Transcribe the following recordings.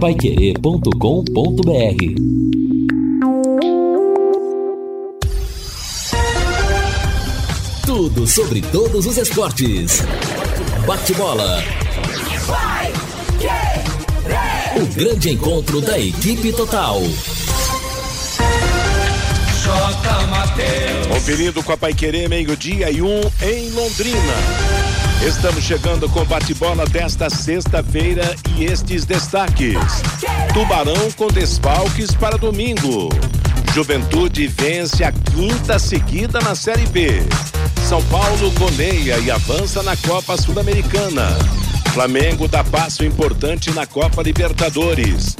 paiquerê.com.br Tudo sobre todos os esportes. Bate-bola. O grande encontro da equipe total. Conferindo com a Paiquerê, meio-dia e um em Londrina. Estamos chegando com bate-bola desta sexta-feira e estes destaques. Tubarão com desfalques para domingo. Juventude vence a quinta seguida na Série B. São Paulo goleia e avança na Copa Sul-Americana. Flamengo dá passo importante na Copa Libertadores.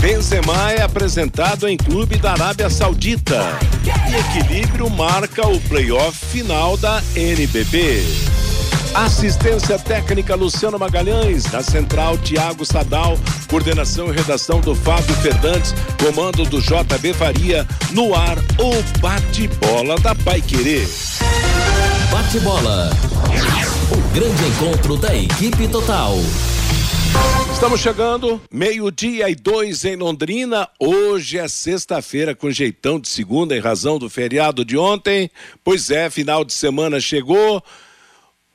Benzema é apresentado em clube da Arábia Saudita. E equilíbrio marca o playoff final da NBB. Assistência técnica Luciano Magalhães, na central Tiago Sadal, coordenação e redação do Fábio Fernandes, comando do JB Faria, no ar o bate-bola da Pai Querer. Bate-bola. O grande encontro da equipe total. Estamos chegando, meio-dia e dois em Londrina. Hoje é sexta-feira, com jeitão de segunda, em razão do feriado de ontem. Pois é, final de semana chegou.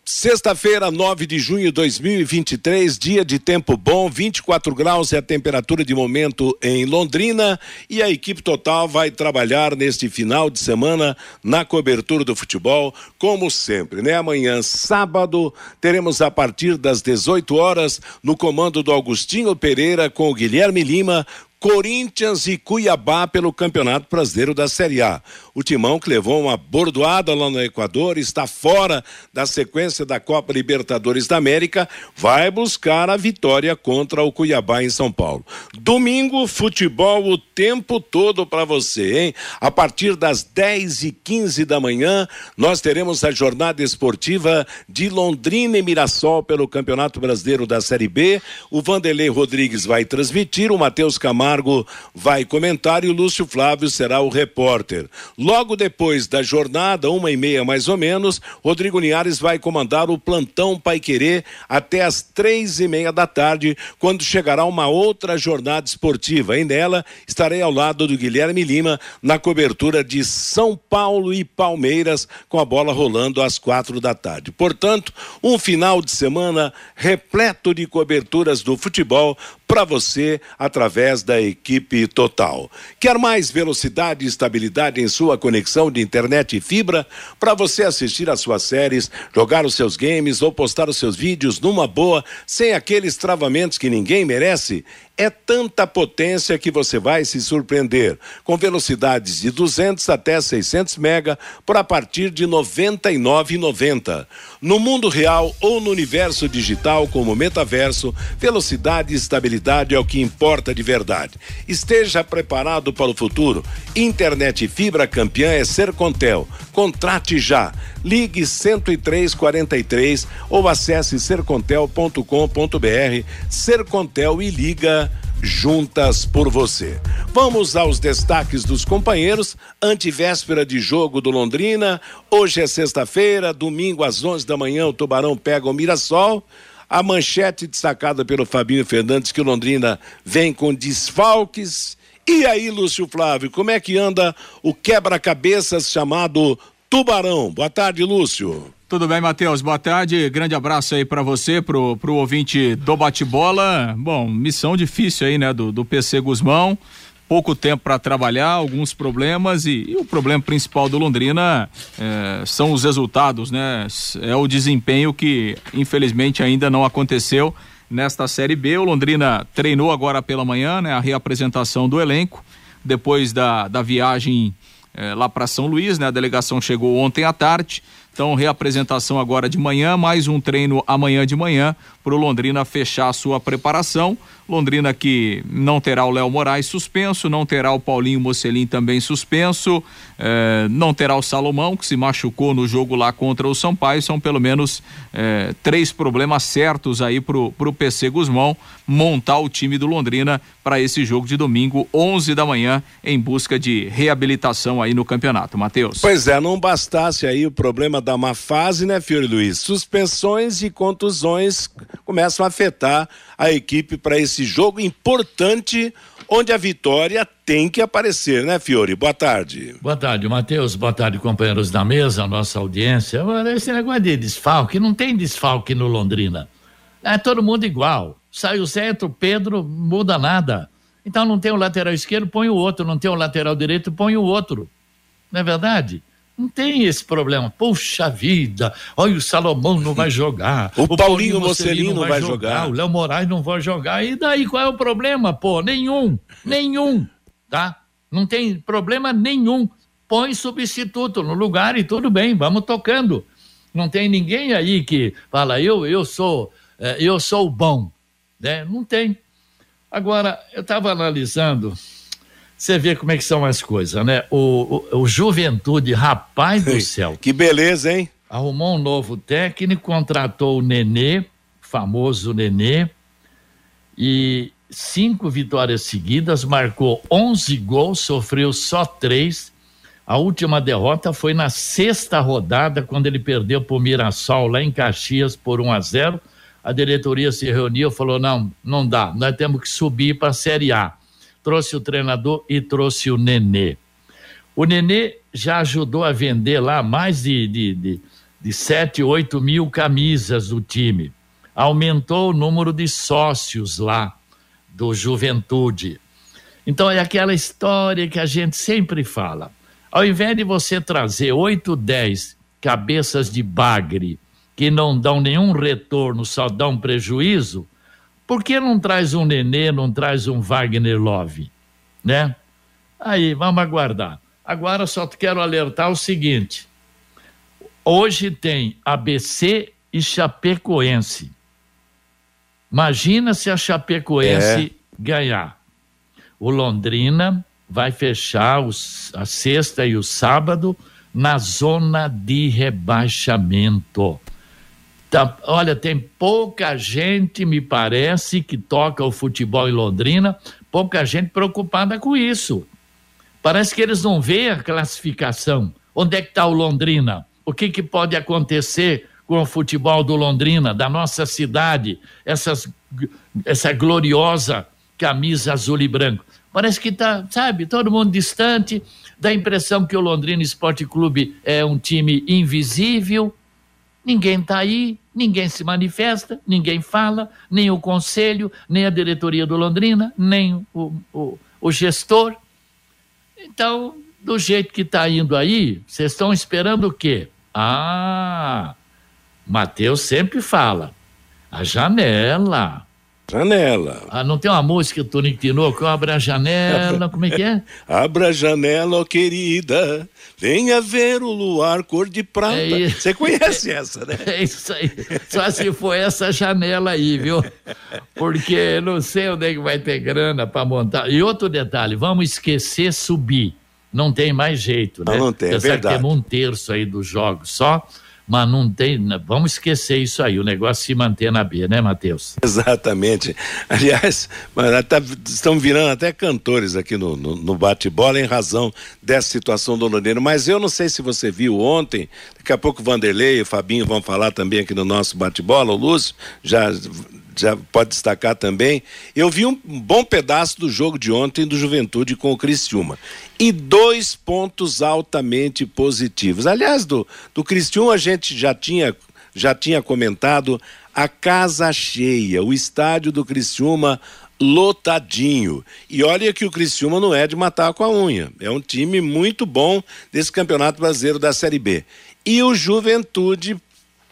Sexta-feira, 9 de junho de 2023, dia de tempo bom, 24 graus é a temperatura de momento em Londrina e a equipe total vai trabalhar neste final de semana na cobertura do futebol, como sempre, né? Amanhã, sábado, teremos a partir das 18 horas, no comando do Augustinho Pereira com o Guilherme Lima, Corinthians e Cuiabá pelo Campeonato Brasileiro da Série A. O Timão que levou uma bordoada lá no Equador, está fora da sequência da Copa Libertadores da América, vai buscar a vitória contra o Cuiabá em São Paulo. Domingo, futebol o tempo todo para você, hein? A partir das 10 e 15 da manhã, nós teremos a jornada esportiva de Londrina e Mirassol pelo Campeonato Brasileiro da Série B. O Vanderlei Rodrigues vai transmitir, o Matheus Camargo Camargo vai comentar e o Lúcio Flávio será o repórter. Logo depois da jornada, uma e meia mais ou menos, Rodrigo Linhares vai comandar o plantão Pai Querer até as três e meia da tarde, quando chegará uma outra jornada esportiva. E nela estarei ao lado do Guilherme Lima na cobertura de São Paulo e Palmeiras, com a bola rolando às quatro da tarde. Portanto, um final de semana repleto de coberturas do futebol para você através da equipe total. Quer mais velocidade e estabilidade em sua conexão de internet e fibra para você assistir às suas séries, jogar os seus games ou postar os seus vídeos numa boa, sem aqueles travamentos que ninguém merece? É tanta potência que você vai se surpreender, com velocidades de 200 até 600 mega por a partir de 99,90. No mundo real ou no universo digital como metaverso, velocidade e estabilidade é o que importa de verdade. Esteja preparado para o futuro. Internet fibra campeã é Sercontel. Contrate já. Ligue 10343 ou acesse sercontel.com.br. Sercontel e liga juntas por você. Vamos aos destaques dos companheiros. Antivéspera de jogo do Londrina. Hoje é sexta-feira, domingo às 11 da manhã, o Tubarão pega o Mirassol. A manchete destacada pelo Fabinho Fernandes que o Londrina vem com desfalques. E aí, Lúcio Flávio, como é que anda o quebra-cabeças chamado Tubarão? Boa tarde, Lúcio. Tudo bem, Matheus? Boa tarde. Grande abraço aí para você, pro, pro ouvinte do bate-bola. Bom, missão difícil aí, né, do, do PC Guzmão. Pouco tempo para trabalhar, alguns problemas e, e, o problema principal do Londrina é, são os resultados, né? É o desempenho que infelizmente ainda não aconteceu nesta Série B. O Londrina treinou agora pela manhã, né? A reapresentação do elenco depois da, da viagem é, lá para São Luís, né? A delegação chegou ontem à tarde. Então, reapresentação agora de manhã, mais um treino amanhã de manhã para o Londrina fechar a sua preparação. Londrina que não terá o Léo Moraes suspenso, não terá o Paulinho Mocelin também suspenso, eh, não terá o Salomão, que se machucou no jogo lá contra o Sampaio. São pelo menos eh, três problemas certos aí pro, pro PC Guzmão montar o time do Londrina para esse jogo de domingo, 11 da manhã, em busca de reabilitação aí no campeonato. Matheus. Pois é, não bastasse aí o problema da má fase, né, Fiore Luiz? Suspensões e contusões começam a afetar a equipe para esse jogo importante, onde a vitória tem que aparecer, né, Fiore? Boa tarde. Boa tarde, Matheus. Boa tarde, companheiros da mesa, nossa audiência. Esse negócio de desfalque, não tem desfalque no Londrina. É todo mundo igual. Sai o Zé, o Pedro, muda nada. Então não tem o lateral esquerdo, põe o outro. Não tem o lateral direito, põe o outro. Não é verdade? Não tem esse problema. Puxa vida, olha o Salomão não vai jogar. o, o Paulinho Mocelino não vai jogar. jogar. O Léo Moraes não vai jogar. E daí qual é o problema, pô? Nenhum, nenhum, tá? Não tem problema nenhum. Põe substituto no lugar e tudo bem, vamos tocando. Não tem ninguém aí que fala, eu, eu sou, eh, eu sou bom, né? Não tem. Agora, eu estava analisando você vê como é que são as coisas, né? O, o, o Juventude, rapaz do céu. que beleza, hein? Arrumou um novo técnico, contratou o Nenê, famoso Nenê, e cinco vitórias seguidas, marcou 11 gols, sofreu só três. A última derrota foi na sexta rodada, quando ele perdeu para o Mirassol, lá em Caxias, por 1 a 0. A diretoria se reuniu e falou: não, não dá, nós temos que subir para a Série A trouxe o treinador e trouxe o Nenê. O Nenê já ajudou a vender lá mais de, de, de, de 7, 8 mil camisas do time. Aumentou o número de sócios lá do Juventude. Então é aquela história que a gente sempre fala. Ao invés de você trazer 8, 10 cabeças de bagre que não dão nenhum retorno, só dão prejuízo, por que não traz um Nenê, não traz um Wagner Love? Né? Aí, vamos aguardar. Agora só quero alertar o seguinte: hoje tem ABC e Chapecoense. Imagina se a Chapecoense é. ganhar. O Londrina vai fechar os, a sexta e o sábado na zona de rebaixamento. Tá, olha, tem pouca gente, me parece, que toca o futebol em Londrina, pouca gente preocupada com isso. Parece que eles não veem a classificação. Onde é que está o Londrina? O que, que pode acontecer com o futebol do Londrina, da nossa cidade, essas, essa gloriosa camisa azul e branco? Parece que está, sabe, todo mundo distante, dá a impressão que o Londrina Esporte Clube é um time invisível, ninguém está aí, Ninguém se manifesta, ninguém fala, nem o conselho, nem a diretoria do Londrina, nem o, o, o gestor. Então, do jeito que está indo aí, vocês estão esperando o quê? Ah, Mateus sempre fala, a janela. Janela. Ah, não tem uma música do Tonico Tinoco? Abra a janela, como é que é? Abra a janela, oh, querida, venha ver o luar cor de prata. É Você conhece essa, né? É isso aí. Só se for essa janela aí, viu? Porque não sei onde é que vai ter grana para montar. E outro detalhe, vamos esquecer subir. Não tem mais jeito, né? Não, não tem, é verdade. Temos um terço aí dos jogos só mas não tem. Vamos esquecer isso aí, o negócio se manter na B, né, Matheus? Exatamente. Aliás, tá, estão virando até cantores aqui no, no, no bate-bola em razão dessa situação do Londrina. Mas eu não sei se você viu ontem, daqui a pouco o Vanderlei e o Fabinho vão falar também aqui no nosso bate-bola, o Lúcio já pode destacar também. Eu vi um bom pedaço do jogo de ontem do Juventude com o Cristiúma. E dois pontos altamente positivos. Aliás, do, do Cristiúma a gente já tinha, já tinha comentado a casa cheia, o estádio do Cristiúma lotadinho. E olha que o Criciúma não é de matar com a unha. É um time muito bom desse Campeonato Brasileiro da Série B. E o Juventude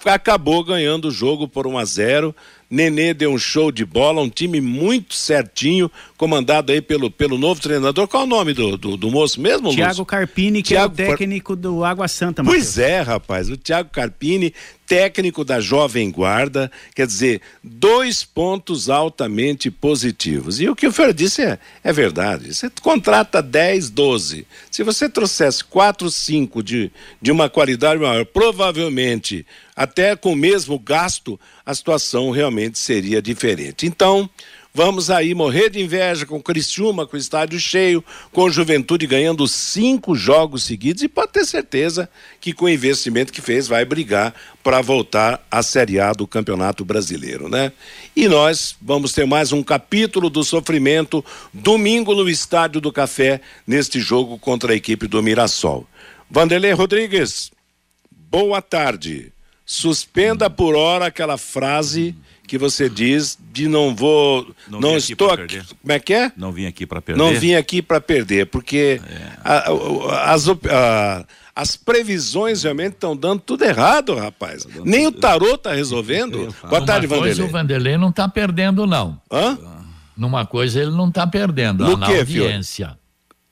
acabou ganhando o jogo por 1 a 0 Nenê deu um show de bola, um time muito certinho, comandado aí pelo, pelo novo treinador. Qual é o nome do, do, do moço mesmo, Tiago Carpini, que Thiago é o técnico do Água Santa. Mateus. Pois é, rapaz, o Tiago Carpini, técnico da Jovem Guarda, quer dizer, dois pontos altamente positivos. E o que o senhor disse é, é verdade. Você contrata 10, 12. Se você trouxesse 4, 5 de, de uma qualidade maior, provavelmente, até com o mesmo gasto, a situação realmente seria diferente. Então, Vamos aí morrer de inveja com Criciúma, com o estádio cheio, com Juventude ganhando cinco jogos seguidos e pode ter certeza que com o investimento que fez vai brigar para voltar à Série A do Campeonato Brasileiro, né? E nós vamos ter mais um capítulo do sofrimento domingo no Estádio do Café neste jogo contra a equipe do Mirassol. Vanderlei Rodrigues, boa tarde. Suspenda por hora aquela frase que você diz de não vou, não, não estou aqui, como é que é? Não vim aqui para perder. Não vim aqui para perder, porque é. a, a, as, a, as previsões realmente estão dando tudo errado, rapaz. Nem o tarô está resolvendo. Boa tarde, Vanderlei. Coisa, o Vanderlei não está perdendo, não. Hã? Numa coisa ele não está perdendo, no na que, audiência. Filho?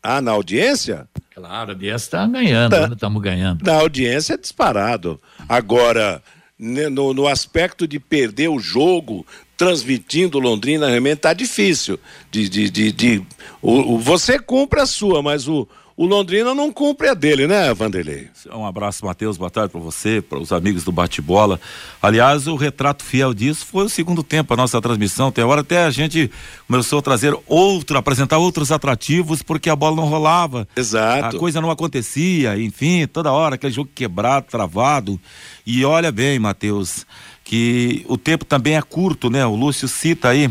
Ah, na audiência? Claro, a audiência está ganhando, tá. estamos ganhando. Na audiência é disparado. Agora, no, no aspecto de perder o jogo, transmitindo Londrina, realmente está difícil. De, de, de, de o, o, você cumpre a sua, mas o, o Londrina não cumpre a dele, né, Vanderlei? Um abraço, Matheus. Boa tarde para você, para os amigos do bate-bola. Aliás, o retrato fiel disso foi o segundo tempo, a nossa transmissão. Tem hora até a gente começou a trazer outro, apresentar outros atrativos, porque a bola não rolava. Exato. A coisa não acontecia, enfim, toda hora, aquele jogo quebrado, travado. E olha bem, Matheus, que o tempo também é curto, né? O Lúcio cita aí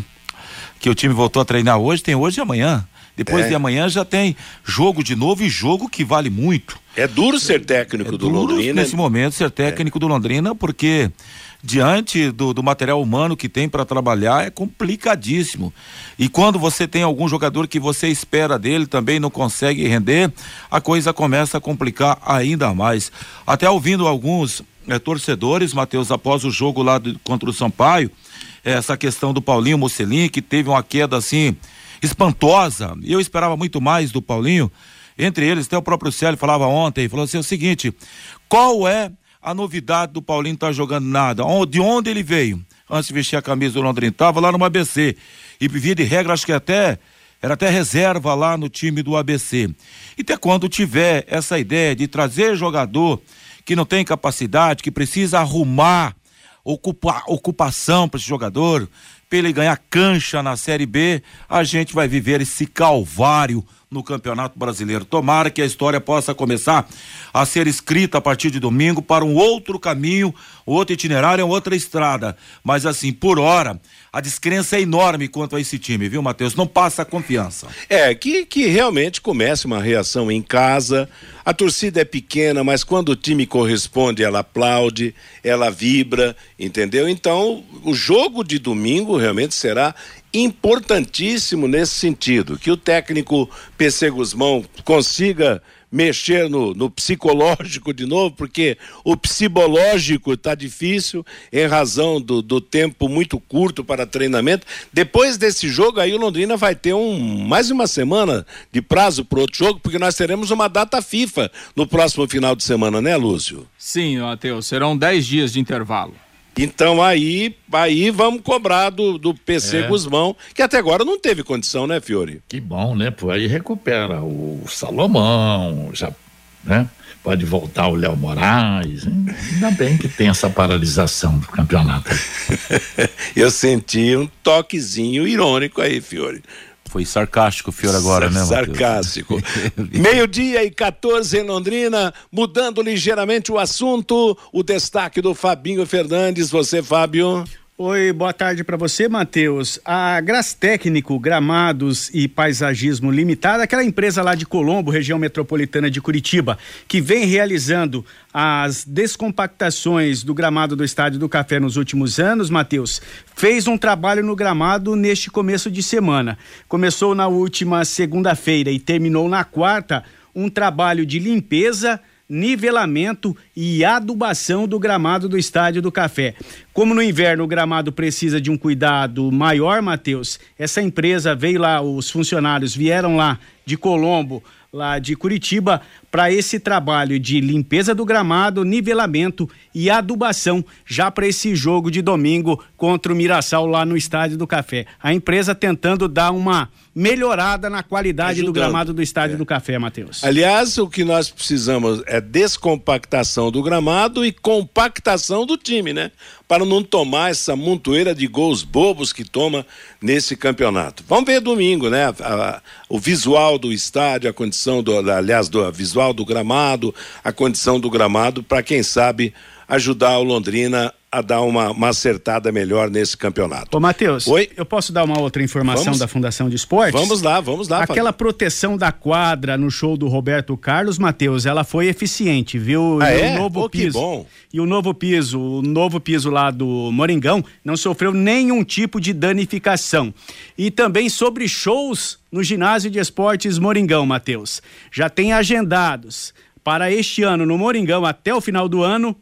que o time voltou a treinar hoje, tem hoje e amanhã. Depois é. de amanhã já tem jogo de novo e jogo que vale muito. É duro ser técnico é do duro Londrina. Nesse momento, ser técnico é. do Londrina, porque diante do, do material humano que tem para trabalhar é complicadíssimo. E quando você tem algum jogador que você espera dele também não consegue render, a coisa começa a complicar ainda mais. Até ouvindo alguns é, torcedores, Matheus, após o jogo lá do, contra o Sampaio, essa questão do Paulinho Mocelin, que teve uma queda assim espantosa. Eu esperava muito mais do Paulinho. Entre eles, até o próprio Célio falava ontem, falou assim: é o seguinte, qual é a novidade do Paulinho estar tá jogando nada? De onde ele veio? Antes de vestir a camisa do Londrina, estava lá no ABC. E via de regra, acho que até era até reserva lá no time do ABC. E até quando tiver essa ideia de trazer jogador que não tem capacidade, que precisa arrumar ocupa, ocupação para esse jogador, para ele ganhar cancha na Série B, a gente vai viver esse calvário no Campeonato Brasileiro. Tomara que a história possa começar a ser escrita a partir de domingo para um outro caminho, outro itinerário, outra estrada. Mas assim, por hora, a descrença é enorme quanto a esse time, viu, Matheus? Não passa confiança. É, que, que realmente comece uma reação em casa. A torcida é pequena, mas quando o time corresponde, ela aplaude, ela vibra, entendeu? Então, o jogo de domingo realmente será importantíssimo nesse sentido, que o técnico PC Guzmão consiga mexer no, no psicológico de novo, porque o psicológico está difícil em razão do, do tempo muito curto para treinamento. Depois desse jogo aí o Londrina vai ter um mais uma semana de prazo para outro jogo, porque nós teremos uma data FIFA no próximo final de semana, né, Lúcio? Sim, Matheus, serão 10 dias de intervalo. Então aí, aí vamos cobrar do, do PC é. Guzmão, que até agora não teve condição, né, Fiore? Que bom, né? Pô, aí recupera o Salomão, já, né? Pode voltar o Léo Moraes. Hein? Ainda bem que tem essa paralisação do campeonato. Eu senti um toquezinho irônico aí, Fiore. Foi sarcástico o Fiore agora, né, Sarcástico. Meio-dia e 14 em Londrina, mudando ligeiramente o assunto, o destaque do Fabinho Fernandes. Você, Fábio? Oi, boa tarde para você, Matheus. A Técnico Gramados e Paisagismo Limitada, aquela empresa lá de Colombo, região metropolitana de Curitiba, que vem realizando as descompactações do gramado do Estádio do Café nos últimos anos, Matheus, fez um trabalho no gramado neste começo de semana. Começou na última segunda-feira e terminou na quarta um trabalho de limpeza nivelamento e adubação do gramado do Estádio do Café. Como no inverno o gramado precisa de um cuidado maior, Matheus, essa empresa veio lá, os funcionários vieram lá de Colombo, lá de Curitiba, para esse trabalho de limpeza do gramado, nivelamento e adubação, já para esse jogo de domingo contra o Mirassol lá no Estádio do Café. A empresa tentando dar uma melhorada na qualidade Ajudando. do gramado do Estádio é. do Café, Matheus. Aliás, o que nós precisamos é descompactação do gramado e compactação do time, né? Para não tomar essa montoeira de gols bobos que toma nesse campeonato. Vamos ver domingo, né? A, a, o visual do estádio, a condição do, aliás, do visual do gramado, a condição do gramado, para quem sabe ajudar o Londrina a dar uma, uma acertada melhor nesse campeonato. Ô, Matheus, Oi? eu posso dar uma outra informação vamos? da Fundação de Esportes? Vamos lá, vamos lá. Aquela proteção da quadra no show do Roberto Carlos, Matheus, ela foi eficiente, viu? Ah, e é? o novo Pô, piso. bom. E o novo piso, o novo piso lá do Moringão, não sofreu nenhum tipo de danificação. E também sobre shows no ginásio de esportes Moringão, Matheus. Já tem agendados para este ano no Moringão até o final do ano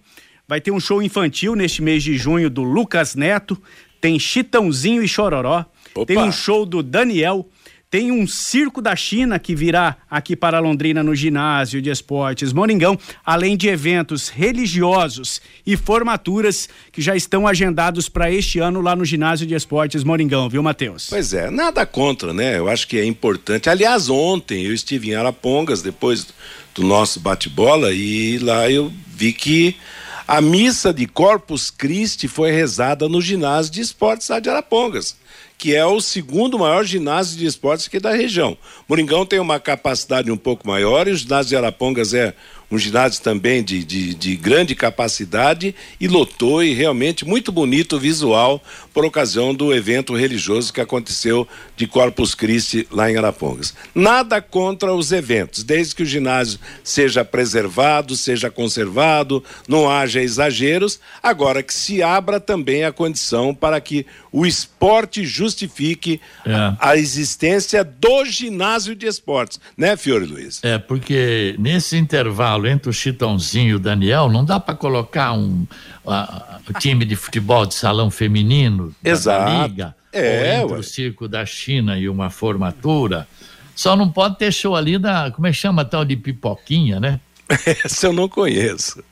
Vai ter um show infantil neste mês de junho do Lucas Neto. Tem Chitãozinho e Chororó. Opa. Tem um show do Daniel. Tem um circo da China que virá aqui para Londrina no ginásio de esportes Moringão, além de eventos religiosos e formaturas que já estão agendados para este ano lá no ginásio de esportes Moringão, viu, Matheus? Pois é, nada contra, né? Eu acho que é importante. Aliás, ontem eu estive em Arapongas depois do nosso bate-bola e lá eu vi que a missa de Corpus Christi foi rezada no ginásio de esportes lá de Arapongas, que é o segundo maior ginásio de esportes aqui da região. Moringão tem uma capacidade um pouco maior e o ginásio de Arapongas é um ginásio também de, de, de, grande capacidade e lotou e realmente muito bonito o visual por ocasião do evento religioso que aconteceu de Corpus Christi lá em Arapongas. Nada contra os eventos, desde que o ginásio seja preservado, seja conservado, não haja exageros, agora que se abra também a condição para que o esporte justifique é. a, a existência do ginásio de esportes, né, Fiore Luiz? É, porque nesse intervalo intervalo entre o Chitãozinho e o Daniel, não dá para colocar um uh, time de futebol de salão feminino Exato. da liga, é, ou entre ué. o circo da China e uma formatura. Só não pode ter show ali da, como é que chama tal de pipoquinha, né? Essa eu não conheço.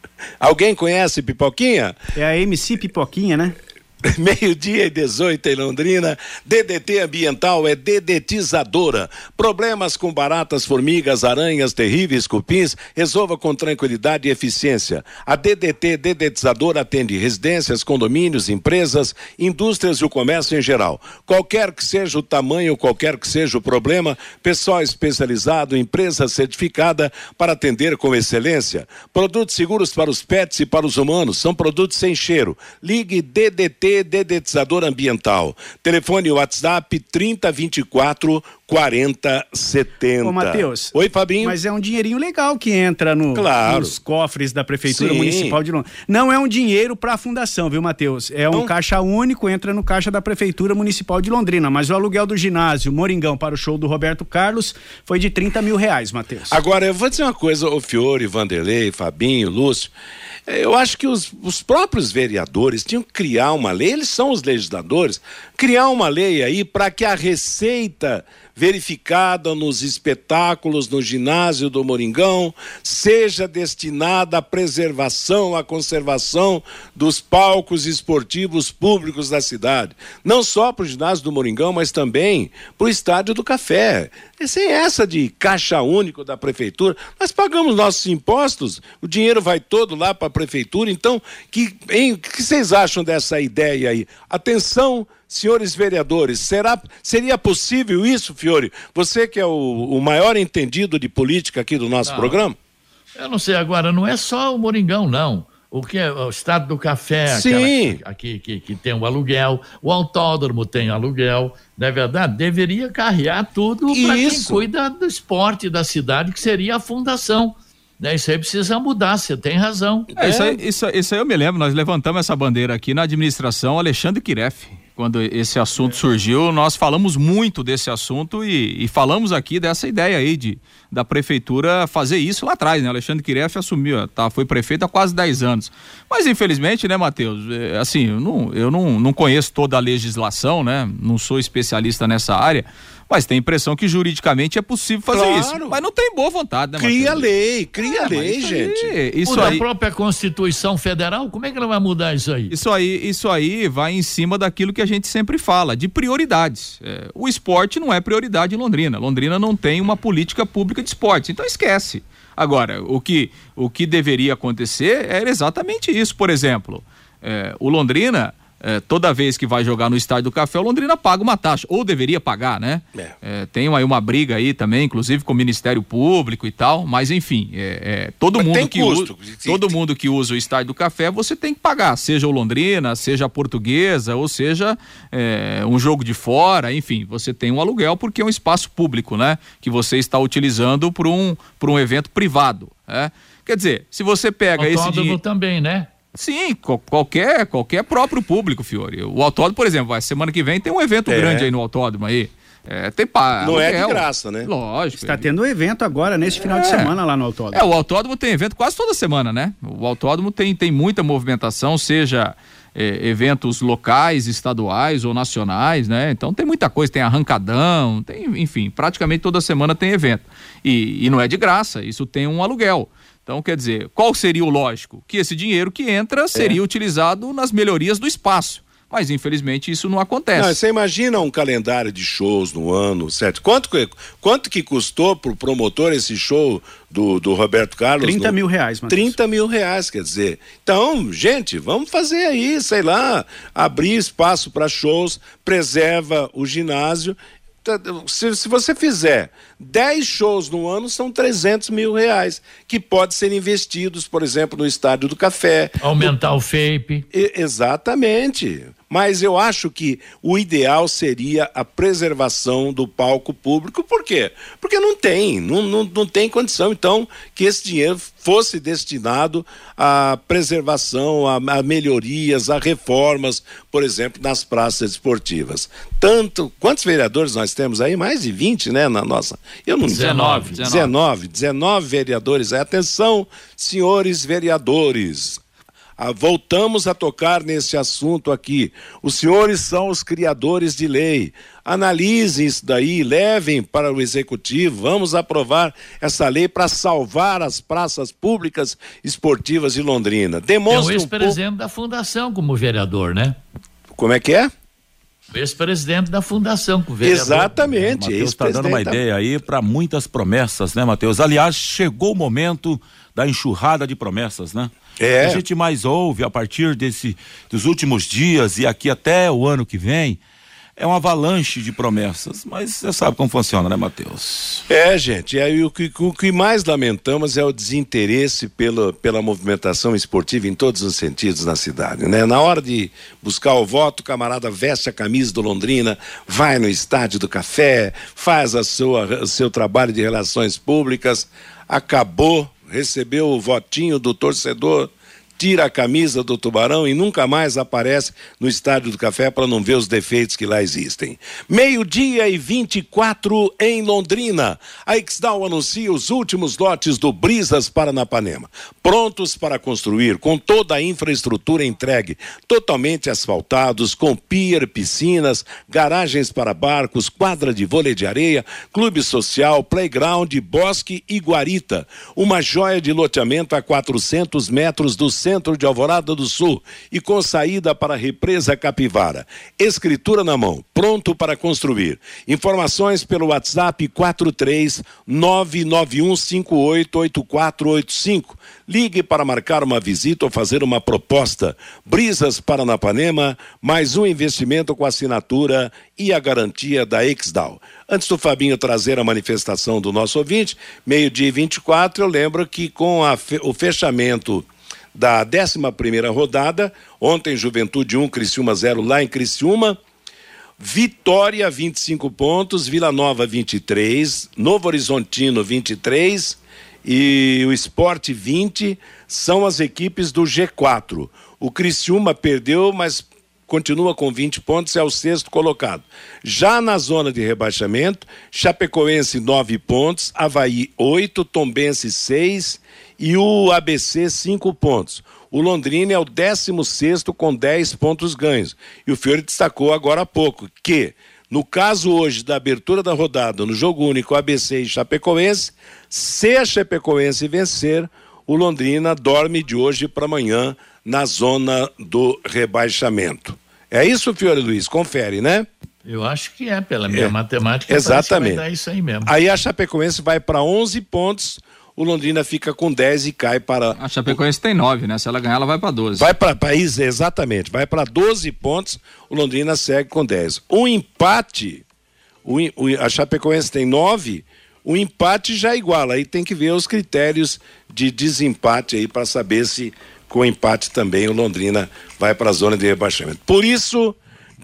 Alguém conhece Pipoquinha? É a MC Pipoquinha, né? Meio-dia e 18 em Londrina. DDT Ambiental é dedetizadora. Problemas com baratas, formigas, aranhas, terríveis, cupins, resolva com tranquilidade e eficiência. A DDT Dedetizadora atende residências, condomínios, empresas, indústrias e o comércio em geral. Qualquer que seja o tamanho, qualquer que seja o problema, pessoal especializado, empresa certificada para atender com excelência. Produtos seguros para os pets e para os humanos. São produtos sem cheiro. Ligue DDT dedetizador ambiental. Telefone WhatsApp 3024 4070. Ô, Matheus. Oi, Fabinho. Mas é um dinheirinho legal que entra no, claro. nos cofres da Prefeitura Sim. Municipal de Londrina. Não é um dinheiro para a fundação, viu, Matheus? É um então... caixa único, entra no caixa da Prefeitura Municipal de Londrina. Mas o aluguel do ginásio Moringão para o show do Roberto Carlos foi de 30 mil reais, Matheus. Agora, eu vou dizer uma coisa, o Fiore, Vanderlei, Fabinho, Lúcio. Eu acho que os, os próprios vereadores tinham que criar uma lei, eles são os legisladores, criar uma lei aí para que a receita verificada nos espetáculos no ginásio do Moringão seja destinada à preservação, à conservação dos palcos esportivos públicos da cidade. Não só para o ginásio do Moringão, mas também para o Estádio do Café. E sem essa de caixa único da prefeitura, nós pagamos nossos impostos, o dinheiro vai todo lá para a prefeitura. Então, que, o que vocês acham dessa ideia aí? Atenção senhores vereadores, será, seria possível isso, Fiore? Você que é o, o maior entendido de política aqui do nosso não, programa? Eu não sei agora, não é só o Moringão, não. O que é o estado do café, Sim. aqui que, que tem o aluguel, o autódromo tem aluguel, não é verdade? Deveria carrear tudo para quem cuida do esporte da cidade, que seria a fundação. Né? Isso aí precisa mudar, você tem razão. É, é. Isso, aí, isso, isso aí eu me lembro, nós levantamos essa bandeira aqui na administração Alexandre Kiref quando esse assunto surgiu, nós falamos muito desse assunto e, e, falamos aqui dessa ideia aí de da prefeitura fazer isso lá atrás, né? Alexandre Kiref assumiu, tá, foi prefeito há quase 10 anos. Mas infelizmente, né, Matheus, é, assim, eu, não, eu não, não conheço toda a legislação, né? Não sou especialista nessa área mas tem a impressão que juridicamente é possível fazer claro. isso. Mas não tem boa vontade, né, Cria Mateus? lei, cria é, lei, gente. Aí, isso aí. a própria Constituição Federal, como é que ela vai mudar isso aí? Isso aí, isso aí vai em cima daquilo que a gente sempre fala, de prioridades. É, o esporte não é prioridade em Londrina. Londrina não tem uma política pública de esporte, então esquece. Agora, o que, o que deveria acontecer era exatamente isso, por exemplo. é, o Londrina é, toda vez que vai jogar no Estádio do Café, o Londrina paga uma taxa, ou deveria pagar, né? É. É, tem aí uma briga aí também, inclusive com o Ministério Público e tal, mas enfim, é, é todo mas mundo que custo. usa, todo mundo que usa o Estádio do Café, você tem que pagar, seja o Londrina, seja a Portuguesa, ou seja é, um jogo de fora, enfim, você tem um aluguel porque é um espaço público, né? Que você está utilizando para um, por um evento privado, né? Quer dizer, se você pega Autódromo esse dinheiro... também, né? Sim, qualquer, qualquer próprio público, Fiore. O autódromo, por exemplo, vai, semana que vem tem um evento é. grande aí no autódromo aí. É, tem pá, Não é de graça, né? Lógico. Está tendo um evento agora, nesse final é. de semana lá no autódromo. É, o autódromo tem evento quase toda semana, né? O autódromo tem, tem muita movimentação, seja é, eventos locais, estaduais ou nacionais, né? Então tem muita coisa, tem arrancadão, tem, enfim, praticamente toda semana tem evento. E, e não é de graça, isso tem um aluguel. Então, quer dizer, qual seria o lógico? Que esse dinheiro que entra seria é. utilizado nas melhorias do espaço. Mas infelizmente isso não acontece. Não, você imagina um calendário de shows no ano, certo? Quanto, quanto que custou pro promotor esse show do, do Roberto Carlos? 30 no... mil reais, Matheus. 30 mil reais, quer dizer. Então, gente, vamos fazer aí, sei lá, abrir espaço para shows, preserva o ginásio se, se você fizer 10 shows no ano, são 300 mil reais, que pode ser investidos, por exemplo, no Estádio do Café. Aumentar o FAPE. Exatamente. Mas eu acho que o ideal seria a preservação do palco público. Por quê? Porque não tem, não, não, não tem condição, então, que esse dinheiro fosse destinado à preservação, a, a melhorias, a reformas, por exemplo, nas praças esportivas. Tanto. Quantos vereadores nós temos aí? Mais de 20, né? Na nossa. Eu não 19. 19, 19 vereadores. Atenção, senhores vereadores ah, voltamos a tocar nesse assunto aqui. Os senhores são os criadores de lei. Analisem isso daí, levem para o executivo. Vamos aprovar essa lei para salvar as praças públicas esportivas de Londrina. Demonstre é o ex-presidente um da fundação como vereador, né? Como é que é? ex-presidente da fundação, com o vereador. Exatamente. Matheus está dando uma ideia aí para muitas promessas, né, Matheus? Aliás, chegou o momento da enxurrada de promessas, né? É. A gente mais ouve a partir desse, dos últimos dias e aqui até o ano que vem é uma avalanche de promessas, mas você sabe como funciona, né, Matheus? É, gente, é, o, que, o que mais lamentamos é o desinteresse pela, pela movimentação esportiva em todos os sentidos na cidade, né? Na hora de buscar o voto, o camarada veste a camisa do Londrina, vai no estádio do café, faz a sua, o seu trabalho de relações públicas, acabou recebeu o votinho do torcedor, tira a camisa do Tubarão e nunca mais aparece no Estádio do Café para não ver os defeitos que lá existem. Meio-dia e 24 em Londrina. A Xdal anuncia os últimos lotes do Brisas Paranapanema, prontos para construir com toda a infraestrutura entregue, totalmente asfaltados, com pier, piscinas, garagens para barcos, quadra de vôlei de areia, clube social, playground, bosque e guarita. Uma joia de loteamento a 400 metros do centro de Alvorada do Sul e com saída para a represa Capivara. Escritura na mão, pronto para construir. Informações pelo WhatsApp 43 991588485. Ligue para marcar uma visita ou fazer uma proposta. Brisas Paranapanema, mais um investimento com assinatura e a garantia da Exdal. Antes do Fabinho trazer a manifestação do nosso ouvinte, meio-dia 24, eu lembro que com fe o fechamento da 11 rodada. Ontem, Juventude 1, Criciúma 0 lá em Criciúma. Vitória, 25 pontos. Vila Nova, 23. Novo Horizontino, 23. E o Esporte, 20. São as equipes do G4. O Criciúma perdeu, mas continua com 20 pontos, é o sexto colocado. Já na zona de rebaixamento, Chapecoense 9 pontos, Havaí 8, Tombense 6 e o ABC cinco pontos. O Londrina é o 16 com 10 pontos ganhos. E o Fiore destacou agora há pouco que, no caso hoje da abertura da rodada, no jogo único ABC e Chapecoense, se a Chapecoense vencer, o Londrina dorme de hoje para amanhã na zona do rebaixamento. É isso, Fiore Luiz? Confere, né? Eu acho que é, pela minha é. matemática. Exatamente. isso aí mesmo. Aí a Chapecoense vai para 11 pontos o Londrina fica com 10 e cai para. A Chapecoense tem 9, né? Se ela ganhar, ela vai para 12. Vai para país, exatamente. Vai para 12 pontos, o Londrina segue com 10. Um empate, o, o, a Chapecoense tem 9, o empate já iguala. Aí tem que ver os critérios de desempate aí para saber se com empate também o Londrina vai para a zona de rebaixamento. Por isso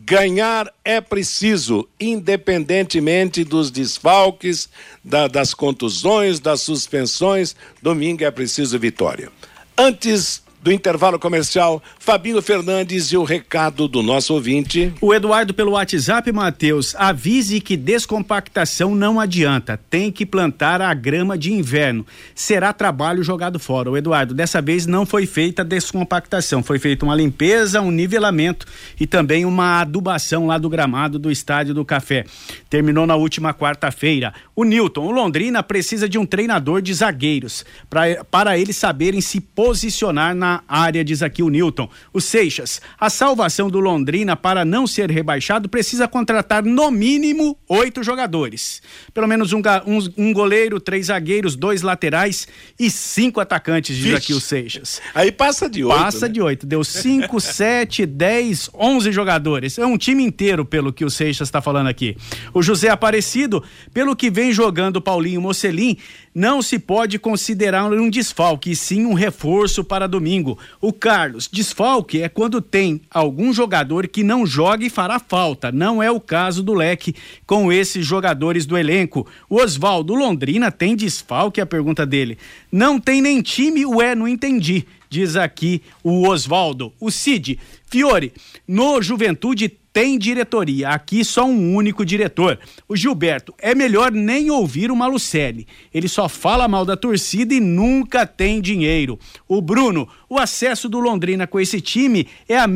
Ganhar é preciso, independentemente dos desfalques, da, das contusões, das suspensões. Domingo é preciso vitória. Antes do intervalo comercial, Fabinho Fernandes e o recado do nosso ouvinte. O Eduardo pelo WhatsApp, Matheus, avise que descompactação não adianta, tem que plantar a grama de inverno. Será trabalho jogado fora. O Eduardo, dessa vez não foi feita descompactação, foi feita uma limpeza, um nivelamento e também uma adubação lá do gramado do Estádio do Café. Terminou na última quarta-feira. O Newton, o Londrina precisa de um treinador de zagueiros pra, para eles saberem se posicionar na área, diz aqui o Newton. O Seixas, a salvação do Londrina para não ser rebaixado precisa contratar no mínimo oito jogadores. Pelo menos um, um, um goleiro, três zagueiros, dois laterais e cinco atacantes, diz Vixe. aqui o Seixas. Aí passa de oito. Passa né? de oito. Deu cinco, sete, dez, onze jogadores. É um time inteiro, pelo que o Seixas está falando aqui. O José Aparecido, pelo que vem jogando Paulinho Mocelin, não se pode considerar um desfalque, e sim um reforço para domingo. O Carlos, desfalque é quando tem algum jogador que não joga e fará falta. Não é o caso do Leque com esses jogadores do elenco. O Oswaldo Londrina tem desfalque? A pergunta dele. Não tem nem time? Ué, não entendi. Diz aqui o Oswaldo. O Cid, Fiore, no Juventude tem diretoria, aqui só um único diretor. O Gilberto, é melhor nem ouvir o Malucelli. Ele só fala mal da torcida e nunca tem dinheiro. O Bruno, o acesso do Londrina com esse time é a,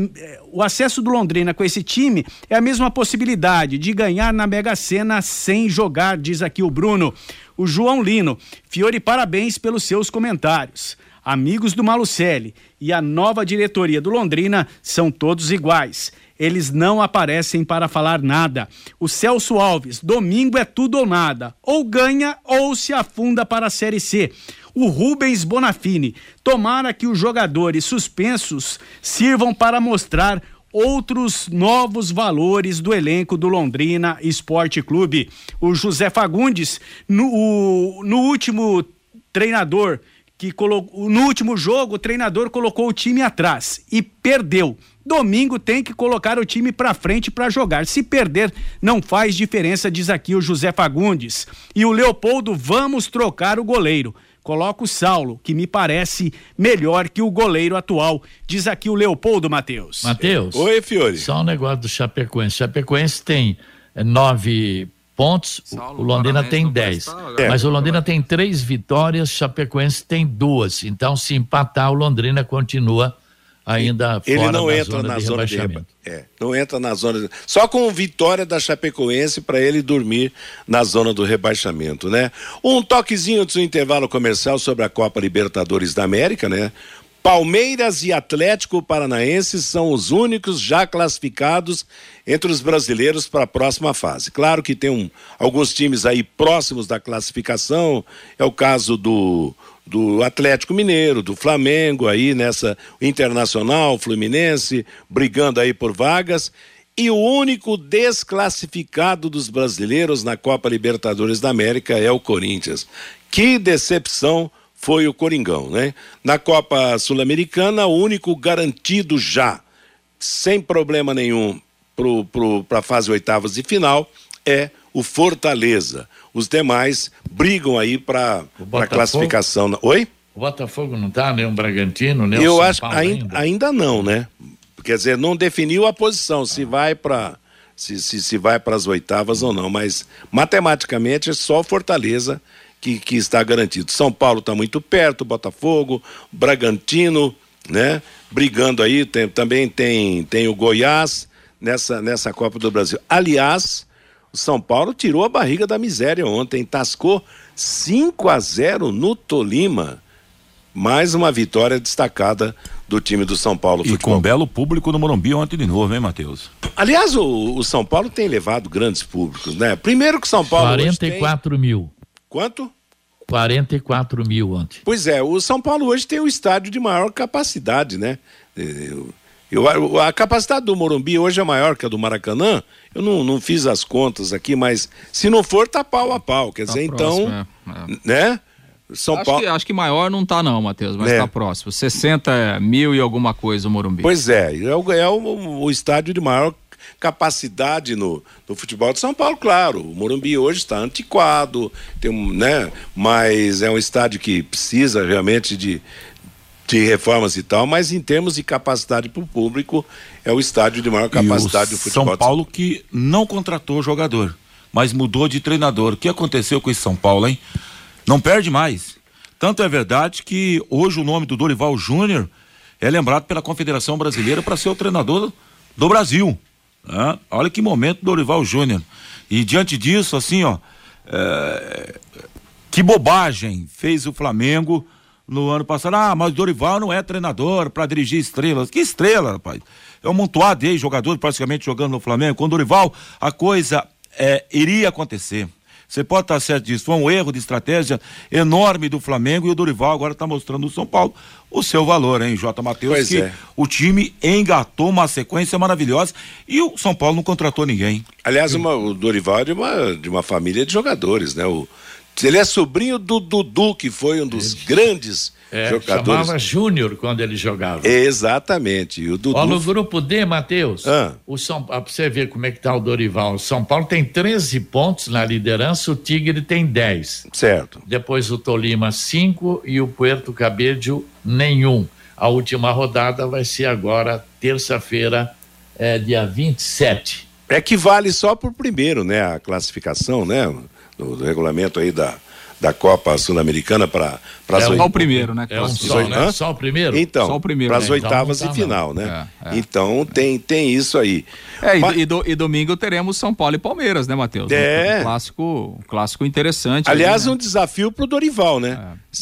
o acesso do Londrina com esse time é a mesma possibilidade de ganhar na Mega Sena sem jogar, diz aqui o Bruno. O João Lino, Fiore, parabéns pelos seus comentários amigos do Malucelli e a nova diretoria do Londrina são todos iguais eles não aparecem para falar nada. O Celso Alves, domingo é tudo ou nada. Ou ganha ou se afunda para a Série C. O Rubens Bonafini, tomara que os jogadores suspensos sirvam para mostrar outros novos valores do elenco do Londrina Esporte Clube. O José Fagundes, no, o, no último treinador que colocou, no último jogo, o treinador colocou o time atrás e perdeu. Domingo tem que colocar o time para frente para jogar. Se perder, não faz diferença, diz aqui o José Fagundes. E o Leopoldo, vamos trocar o goleiro. Coloca o Saulo, que me parece melhor que o goleiro atual. Diz aqui o Leopoldo Matheus. Matheus. Oi, Fiore. Só um negócio do Chapecoense. Chapecoense tem é, nove pontos, Saulo, o Londrina tem dez. É. Mas o Londrina tem três vitórias, Chapecoense tem duas. Então, se empatar, o Londrina continua ainda ele fora não entra zona na de zona de rebaixamento. É, não entra na zona de... só com vitória da Chapecoense para ele dormir na zona do rebaixamento, né? Um toquezinho do intervalo comercial sobre a Copa Libertadores da América, né? Palmeiras e Atlético Paranaense são os únicos já classificados entre os brasileiros para a próxima fase. Claro que tem um, alguns times aí próximos da classificação, é o caso do do Atlético Mineiro, do Flamengo aí nessa Internacional, Fluminense, brigando aí por vagas. E o único desclassificado dos brasileiros na Copa Libertadores da América é o Corinthians. Que decepção foi o Coringão, né? Na Copa Sul-Americana, o único garantido já, sem problema nenhum, para a fase oitavas de final é o Fortaleza. Os demais brigam aí para a classificação. Oi? O Botafogo não está, nem o Bragantino, nem Eu o São acho Paulo ainda, ainda, ainda não, né? Quer dizer, não definiu a posição, se vai para se, se, se vai para as oitavas ou não, mas matematicamente é só Fortaleza que, que está garantido. São Paulo está muito perto, Botafogo, Bragantino, né? Brigando aí, tem, também tem, tem o Goiás nessa, nessa Copa do Brasil. Aliás, o São Paulo tirou a barriga da miséria ontem, tascou 5 a 0 no Tolima. Mais uma vitória destacada do time do São Paulo. E futebol. com um belo público no Morumbi ontem de novo, hein, Matheus? Aliás, o, o, São Paulo tem levado grandes públicos, né? Primeiro que São Paulo. 44 tem... mil. Quanto? 44 mil ontem. Pois é, o São Paulo hoje tem o estádio de maior capacidade, né? Eu, eu, a capacidade do Morumbi hoje é maior que a do Maracanã. Eu não, não fiz as contas aqui, mas se não for, tá pau a pau. Quer Tá dizer, próximo, então, é, é. né? São Acho Paulo. que, acho que maior não tá não, Matheus, mas É. tá próximo. 60 mil e alguma coisa o Morumbi. Pois é, é o, é o, o estádio de maior capacidade no, no futebol de São Paulo, claro. O Morumbi hoje está antiquado, tem um, né? Mas é um estádio que precisa realmente de, de reformas e tal, mas em termos de capacidade para o público, é o estádio de maior capacidade do futebol. São Paulo que não contratou jogador, mas mudou de treinador. O que aconteceu com esse São Paulo, hein? Não perde mais. Tanto é verdade que hoje o nome do Dorival Júnior é lembrado pela Confederação Brasileira para ser o treinador do Brasil. Olha que momento Dorival Júnior. E diante disso, assim, ó, é, que bobagem fez o Flamengo no ano passado. Ah, mas o Dorival não é treinador para dirigir estrelas. Que estrela, rapaz? É um montuado de jogadores praticamente jogando no Flamengo. Com o Dorival, a coisa é, iria acontecer. Você pode estar certo disso. Foi um erro de estratégia enorme do Flamengo e o Dorival agora está mostrando no São Paulo o seu valor, hein, J. Matheus? Pois que é. o time engatou uma sequência maravilhosa e o São Paulo não contratou ninguém. Aliás, uma- o Dorival é de uma, de uma família de jogadores, né? O, ele é sobrinho do Dudu, que foi um dos grandes É, jogadores. chamava Júnior quando ele jogava. Exatamente. E o Dudu. Ó, no grupo D, Matheus, Ah. o São, pra você ver como é que tá o Dorival. O São Paulo tem 13 pontos na liderança, o Tigre tem 10. Certo. Depois o Tolima 5 e o Puerto Cabello nenhum. A última rodada vai ser agora, terça-feira, é, dia 27. É que vale só por primeiro, né? A classificação, né? Do regulamento aí da, da Copa Sul-Americana para as É Só o primeiro, né? É um só, né? Só o primeiro? Então, Só o primeiro, para as né? oitavas Então não tá, final, né? É, é. Então tem, tem isso aí. É, e, Mas- e do- e domingo teremos São Paulo e Palmeiras, né, Matheus? É. Um clássico, um clássico interessante. Aliás, ali, um desafio para o Dorival, né?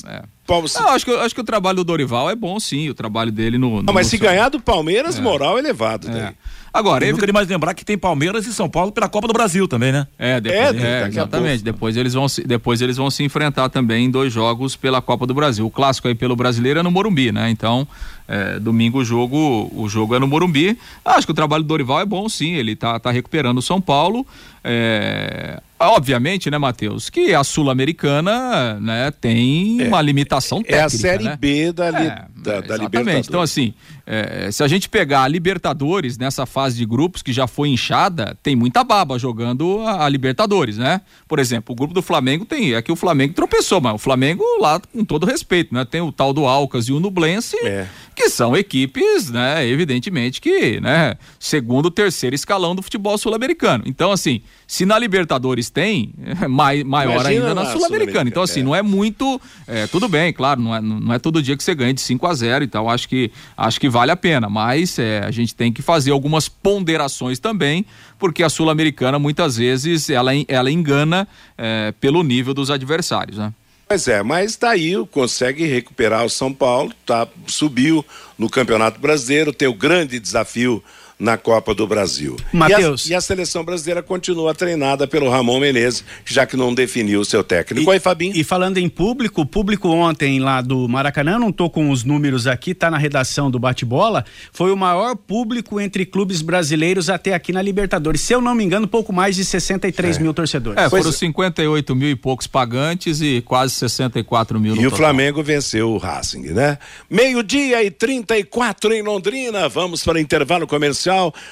né? É. Paulo- se- Não, acho, que, acho que o trabalho do Dorival é bom, sim. O trabalho dele no. Não, mas no se seu- ganhar do Palmeiras, moral elevado. É. Agora, E evi- nunca demais lembrar que tem Palmeiras e São Paulo pela Copa do Brasil também, né? É, depois, É, é, exatamente. Depois eles, vão se, depois eles vão se enfrentar também em dois jogos pela Copa do Brasil. O clássico aí pelo brasileiro é no Morumbi, né? Então, é, domingo o jogo, o jogo é no Morumbi. Acho que o trabalho do Dorival é bom, sim. Ele tá, tá recuperando o São Paulo. É, obviamente, né, Matheus, que a Sul-Americana né, tem uma limitação técnica. É a Série né? B da, li, É, da, da exatamente. Libertadores. Então, assim, é, se a gente pegar a Libertadores nessa fase de grupos que já foi inchada, tem muita baba jogando a, a Libertadores, né? Por exemplo, o grupo do Flamengo tem. É que o Flamengo tropeçou, mas o Flamengo lá, com todo respeito, né? Tem o tal do Alcas e o Nublense, É. que são equipes, né? Evidentemente que, né? Segundo, terceiro escalão do futebol sul-americano. Então, assim, se na Libertadores tem, é mai, maior Imagina ainda na na Sul-Americana. Então, assim, é. não é muito. é, tudo bem, claro, não é, não é todo dia que você ganha de 5 a 0 então acho que, acho que vale a pena. Mas é, a gente tem que fazer algumas ponderações também, porque a Sul-Americana muitas vezes ela, ela engana é, pelo nível dos adversários, né? Pois é, mas daí consegue recuperar o São Paulo, tá, subiu no Campeonato Brasileiro, tem o grande desafio na Copa do Brasil. Matheus. E a, e a seleção brasileira continua treinada pelo Ramon Menezes, já que não definiu o seu técnico. Oi, Fabinho. E falando em público, o público ontem lá do Maracanã, não tô com os números aqui, tá na redação do bate-bola, foi o maior público entre clubes brasileiros até aqui na Libertadores. Se eu não me engano, pouco mais de 63 mil torcedores. É, foram é. 58 mil e poucos pagantes e quase 64 mil no E o total. Flamengo venceu o Racing, né? Meio-dia e 34 em Londrina. Vamos para o intervalo comercial.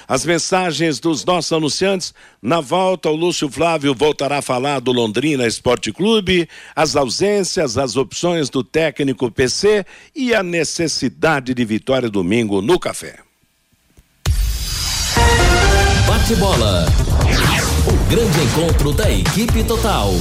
As mensagens dos nossos anunciantes. Na volta, o Lúcio Flávio voltará a falar do Londrina Esporte Clube, as ausências, as opções do técnico PC e a necessidade de vitória domingo no café. Bate bola. O grande encontro da equipe total.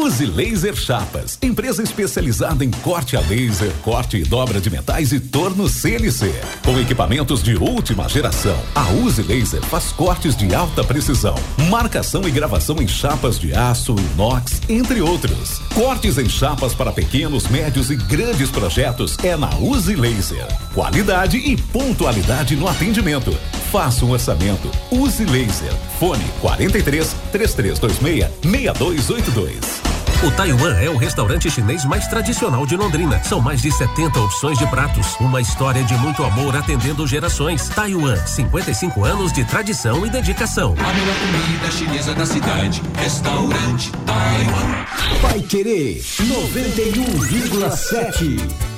Use Laser Chapas, empresa especializada em corte a laser, corte e dobra de metais e torno CNC. Com equipamentos de última geração, a Use Laser faz cortes de alta precisão, marcação e gravação em chapas de aço, inox, entre outros. Cortes em chapas para pequenos, médios e grandes projetos é na Use Laser. Qualidade e pontualidade no atendimento. Faça um orçamento. Use Laser. Fone 43 3326 6282. O Taiwan é o restaurante chinês mais tradicional de Londrina. São mais de 70 opções de pratos. Uma história de muito amor atendendo gerações. Taiwan, 55 anos de tradição e dedicação. A melhor comida chinesa da cidade. Restaurante Taiwan. Vai querer 91,7.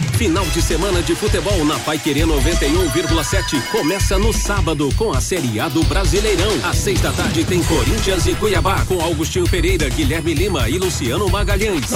Final de semana de futebol na Pai Querer 91,7 começa no sábado com a Série A do Brasileirão. Às seis da tarde tem Corinthians e Cuiabá com Augustinho Pereira, Guilherme Lima e Luciano Magalhães.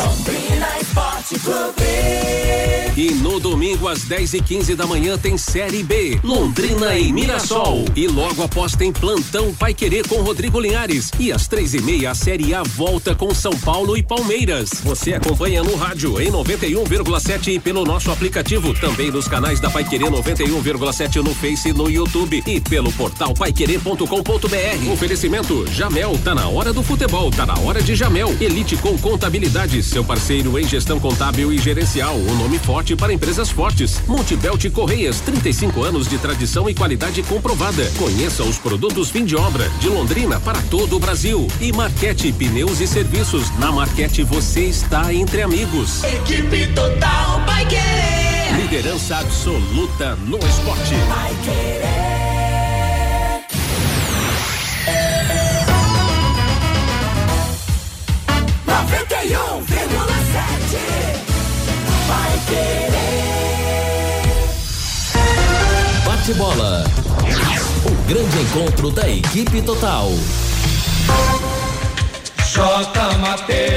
E no domingo às 10 e 15 da manhã tem Série B, Londrina e Mirassol. E logo após tem plantão Pai Querer com Rodrigo Linhares. E às três e meia a Série A volta com São Paulo e Palmeiras. Você acompanha no rádio em 91,7 e pelo nosso aplicativo, também nos canais da Pai Querer 91,7 no Face e no YouTube e pelo portal paiquerer.com.br. Oferecimento Jamel, tá na hora do futebol, tá na hora de Jamel. Elite com contabilidade, seu parceiro em gestão contábil e gerencial, um nome forte para empresas fortes. Multibelt Correias, 35 anos de tradição e qualidade comprovada. Conheça os produtos fim de obra de Londrina para todo o Brasil. E Marquete Pneus e Serviços. Na Marquete você está entre amigos. Equipe total vai querer. Liderança absoluta no esporte. Vai querer. Noventa e um vírgula sete. Vai querer. Bate bola. O grande encontro da equipe total.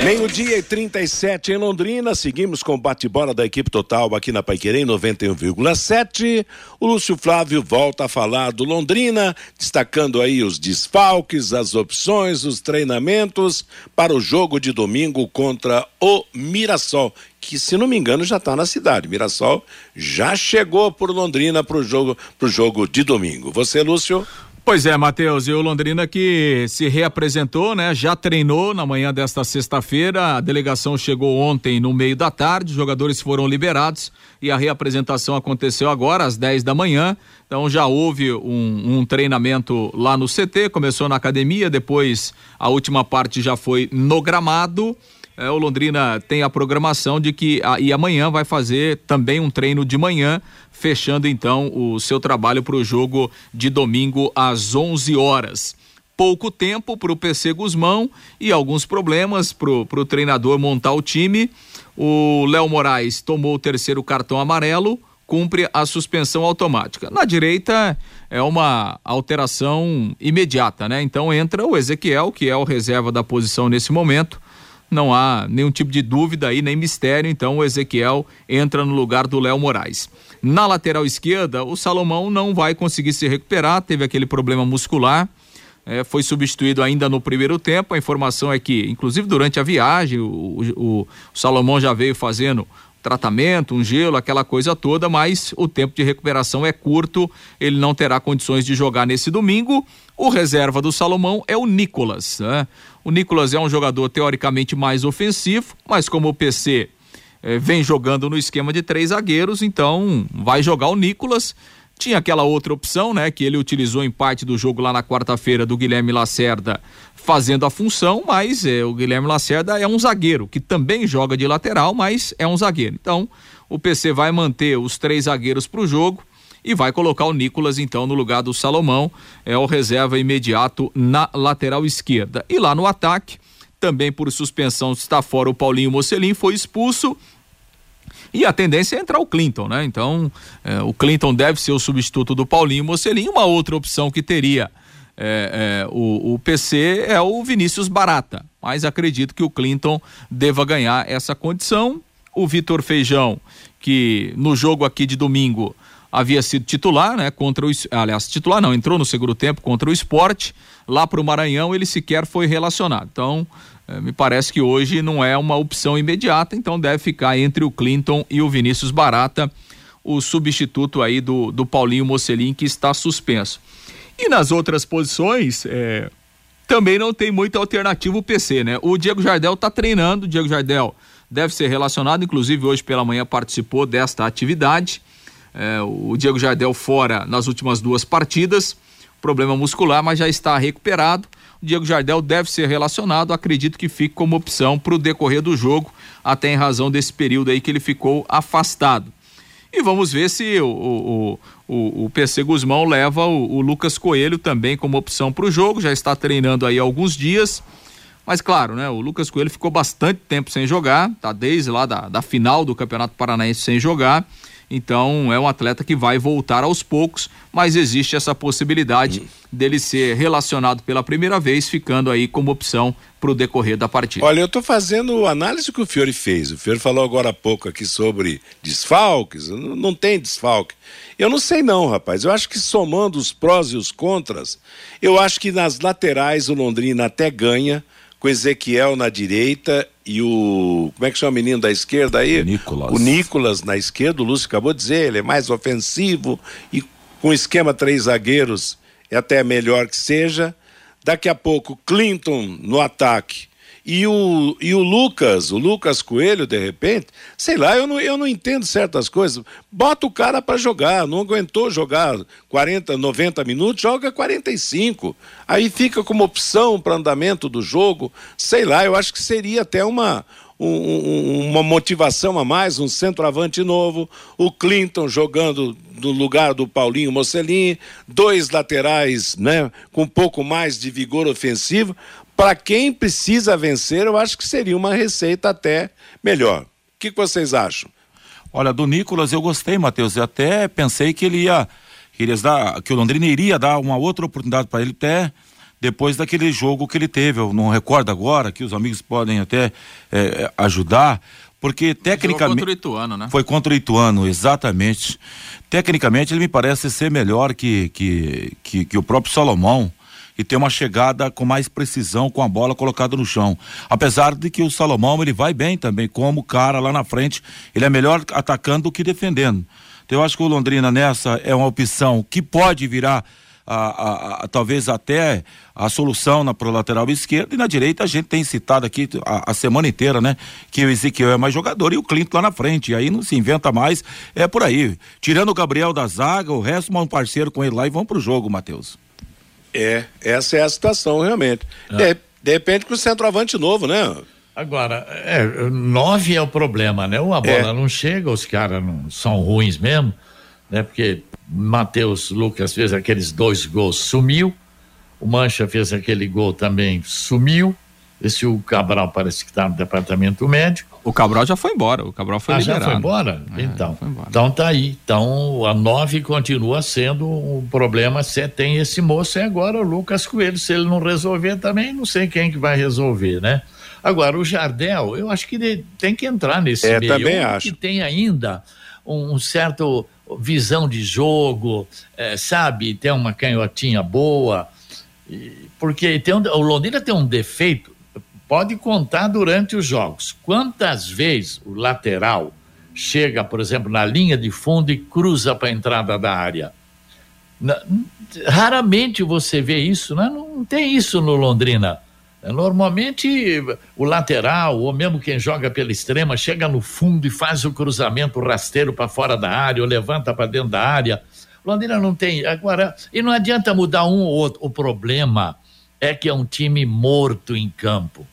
Meio-dia e 37 em Londrina, seguimos com o bate-bola da equipe total aqui na Paiquerê 91,7. O Lúcio Flávio volta a falar do Londrina, destacando aí os desfalques, as opções, os treinamentos para o jogo de domingo contra o Mirassol, que se não me engano já está na cidade. Mirassol já chegou por Londrina para o jogo, jogo de domingo. Você, Lúcio? Pois é, Matheus, e o Londrina que se reapresentou, né? Já treinou na manhã desta sexta-feira. A delegação chegou ontem no meio da tarde, os jogadores foram liberados e a reapresentação aconteceu agora às 10 da manhã. Então já houve um, um treinamento lá no CT, começou na academia, depois a última parte já foi no gramado. É, o Londrina tem a programação de que a, e amanhã vai fazer também um treino de manhã, fechando então o seu trabalho para o jogo de domingo às 11 horas. Pouco tempo para o PC Guzmão e alguns problemas para o treinador montar o time. O Léo Moraes tomou o terceiro cartão amarelo, cumpre a suspensão automática. Na direita é uma alteração imediata, né? Então entra o Ezequiel, que é o reserva da posição nesse momento não há nenhum tipo de dúvida aí, nem mistério, então o Ezequiel entra no lugar do Léo Moraes. Na lateral esquerda, o Salomão não vai conseguir se recuperar, teve aquele problema muscular, é, foi substituído ainda no primeiro tempo. A informação é que, inclusive durante a viagem, o, o, o Salomão já veio fazendo tratamento, um gelo, aquela coisa toda, mas o tempo de recuperação é curto, ele não terá condições de jogar nesse domingo. O reserva do Salomão é o Nicolas. Né? O Nicolas é um jogador teoricamente mais ofensivo, mas como o PC eh, vem jogando no esquema de três zagueiros, então vai jogar o Nicolas. Tinha aquela outra opção, né, que ele utilizou em parte do jogo lá na quarta-feira do Guilherme Lacerda fazendo a função, mas eh, o Guilherme Lacerda é um zagueiro que também joga de lateral, mas é um zagueiro. Então, o PC vai manter os três zagueiros para o jogo e vai colocar o Nicolas então no lugar do Salomão, é o reserva imediato na lateral esquerda. E lá no ataque, também por suspensão está fora o Paulinho Mocelin, foi expulso. E a tendência é entrar o Clinton, né? Então, é, o Clinton deve ser o substituto do Paulinho Mocelin. Uma outra opção que teria é, é, o, o PC é o Vinícius Barata, mas acredito que o Clinton deva ganhar essa condição. O Vitor Feijão, que no jogo aqui de domingo havia sido titular, né? Contra o. Aliás, titular não, entrou no segundo tempo contra o esporte. Lá para o Maranhão ele sequer foi relacionado. Então, é, me parece que hoje não é uma opção imediata, então deve ficar entre o Clinton e o Vinícius Barata, o substituto aí do, do Paulinho Mocelin, que está suspenso. E nas outras posições, é, também não tem muita alternativa o PC, né? O Diego Jardel está treinando, o Diego Jardel deve ser relacionado, inclusive hoje pela manhã participou desta atividade. É, o Diego Jardel fora nas últimas duas partidas, problema muscular, mas já está recuperado. O Diego Jardel deve ser relacionado, acredito que fique como opção para o decorrer do jogo, até em razão desse período aí que ele ficou afastado. E vamos ver se o, o, o, o PC Guzmão leva o, o Lucas Coelho também como opção para o jogo, já está treinando aí alguns dias. Mas claro, né? O Lucas Coelho ficou bastante tempo sem jogar, tá desde lá da, da final do Campeonato Paranaense sem jogar. Então é um atleta que vai voltar aos poucos, mas existe essa possibilidade dele ser relacionado pela primeira vez, ficando aí como opção para o decorrer da partida. Olha, eu estou fazendo a análise que o Fiore fez. O Fiore falou agora há pouco aqui sobre desfalques. Não, não tem desfalque. Eu não sei não, rapaz. Eu acho que somando os prós e os contras, eu acho que nas laterais o Londrina até ganha com Ezequiel na direita e o. Como é que chama o menino da esquerda aí? O Nicolas. O Nicolas na esquerda, o Lúcio acabou de dizer, ele é mais ofensivo e com esquema três zagueiros é até melhor que seja. Daqui a pouco, Clinton no ataque e o, e o Lucas, o Lucas Coelho, de repente, sei lá, eu não, eu não entendo certas coisas. Bota o cara para jogar, não aguentou jogar 40, 90 minutos, joga 45. Aí fica como opção para andamento do jogo. Sei lá, eu acho que seria até uma, um, uma motivação a mais, um centroavante novo, o Clinton jogando no lugar do Paulinho Mocelin, dois laterais, né, com um pouco mais de vigor ofensivo, para quem precisa vencer, eu acho que seria uma receita até melhor. O que, que vocês acham? Olha, do Nicolas eu gostei, Matheus. Eu até pensei que ele ia, que, ele ia dar, que o Londrina iria dar uma outra oportunidade para ele até depois daquele jogo que ele teve. Eu não recordo agora, que os amigos podem até é, ajudar. Porque tecnicamente. Foi contra o Ituano, né? Foi contra o Ituano, exatamente. Tecnicamente ele me parece ser melhor que, que, que, que o próprio Salomão e ter uma chegada com mais precisão com a bola colocada no chão. Apesar de que o Salomão ele vai bem também, como cara lá na frente, ele é melhor atacando do que defendendo. Então eu acho que o Londrina nessa é uma opção que pode virar a, a, a, talvez até a solução na pro lateral esquerdo e na direita a gente tem citado aqui a, semana inteira, né? Que o Ezequiel é mais jogador e o Clinton lá na frente. E aí não se inventa mais, é por aí. Tirando o Gabriel da zaga, o resto um parceiro com ele lá e vão pro jogo, Matheus. É, essa é a situação realmente. Ah. De, de repente com o centroavante novo, né? Agora, é, nove é o problema, né? Uma bola é. não chega, os caras são ruins mesmo, né? Porque Matheus Lucas fez aqueles dois gols, sumiu. O Mancha fez aquele gol também, sumiu. Esse o Cabral parece que está no departamento médico. O Cabral já foi embora, o Cabral foi ah, liberado. já foi embora? É, então, foi embora. então tá aí. Então a nove continua sendo um problema. Se tem esse moço é agora o Lucas Coelho. Se ele não resolver também, não sei quem que vai resolver, né? Agora o Jardel, eu acho que tem que entrar nesse é, meio. Também acho. Que tem ainda um certo visão de jogo, é, sabe? Tem uma canhotinha boa. Porque tem um, o Londrina tem um defeito pode contar durante os jogos. Quantas vezes o lateral chega, por exemplo, na linha de fundo e cruza para a entrada da área? Raramente você vê isso, né? não tem isso no Londrina. Normalmente o lateral, ou mesmo quem joga pela extrema, chega no fundo e faz o cruzamento rasteiro para fora da área, ou levanta para dentro da área. Londrina não tem. Agora, e não adianta mudar um ou outro. O problema é que é um time morto em campo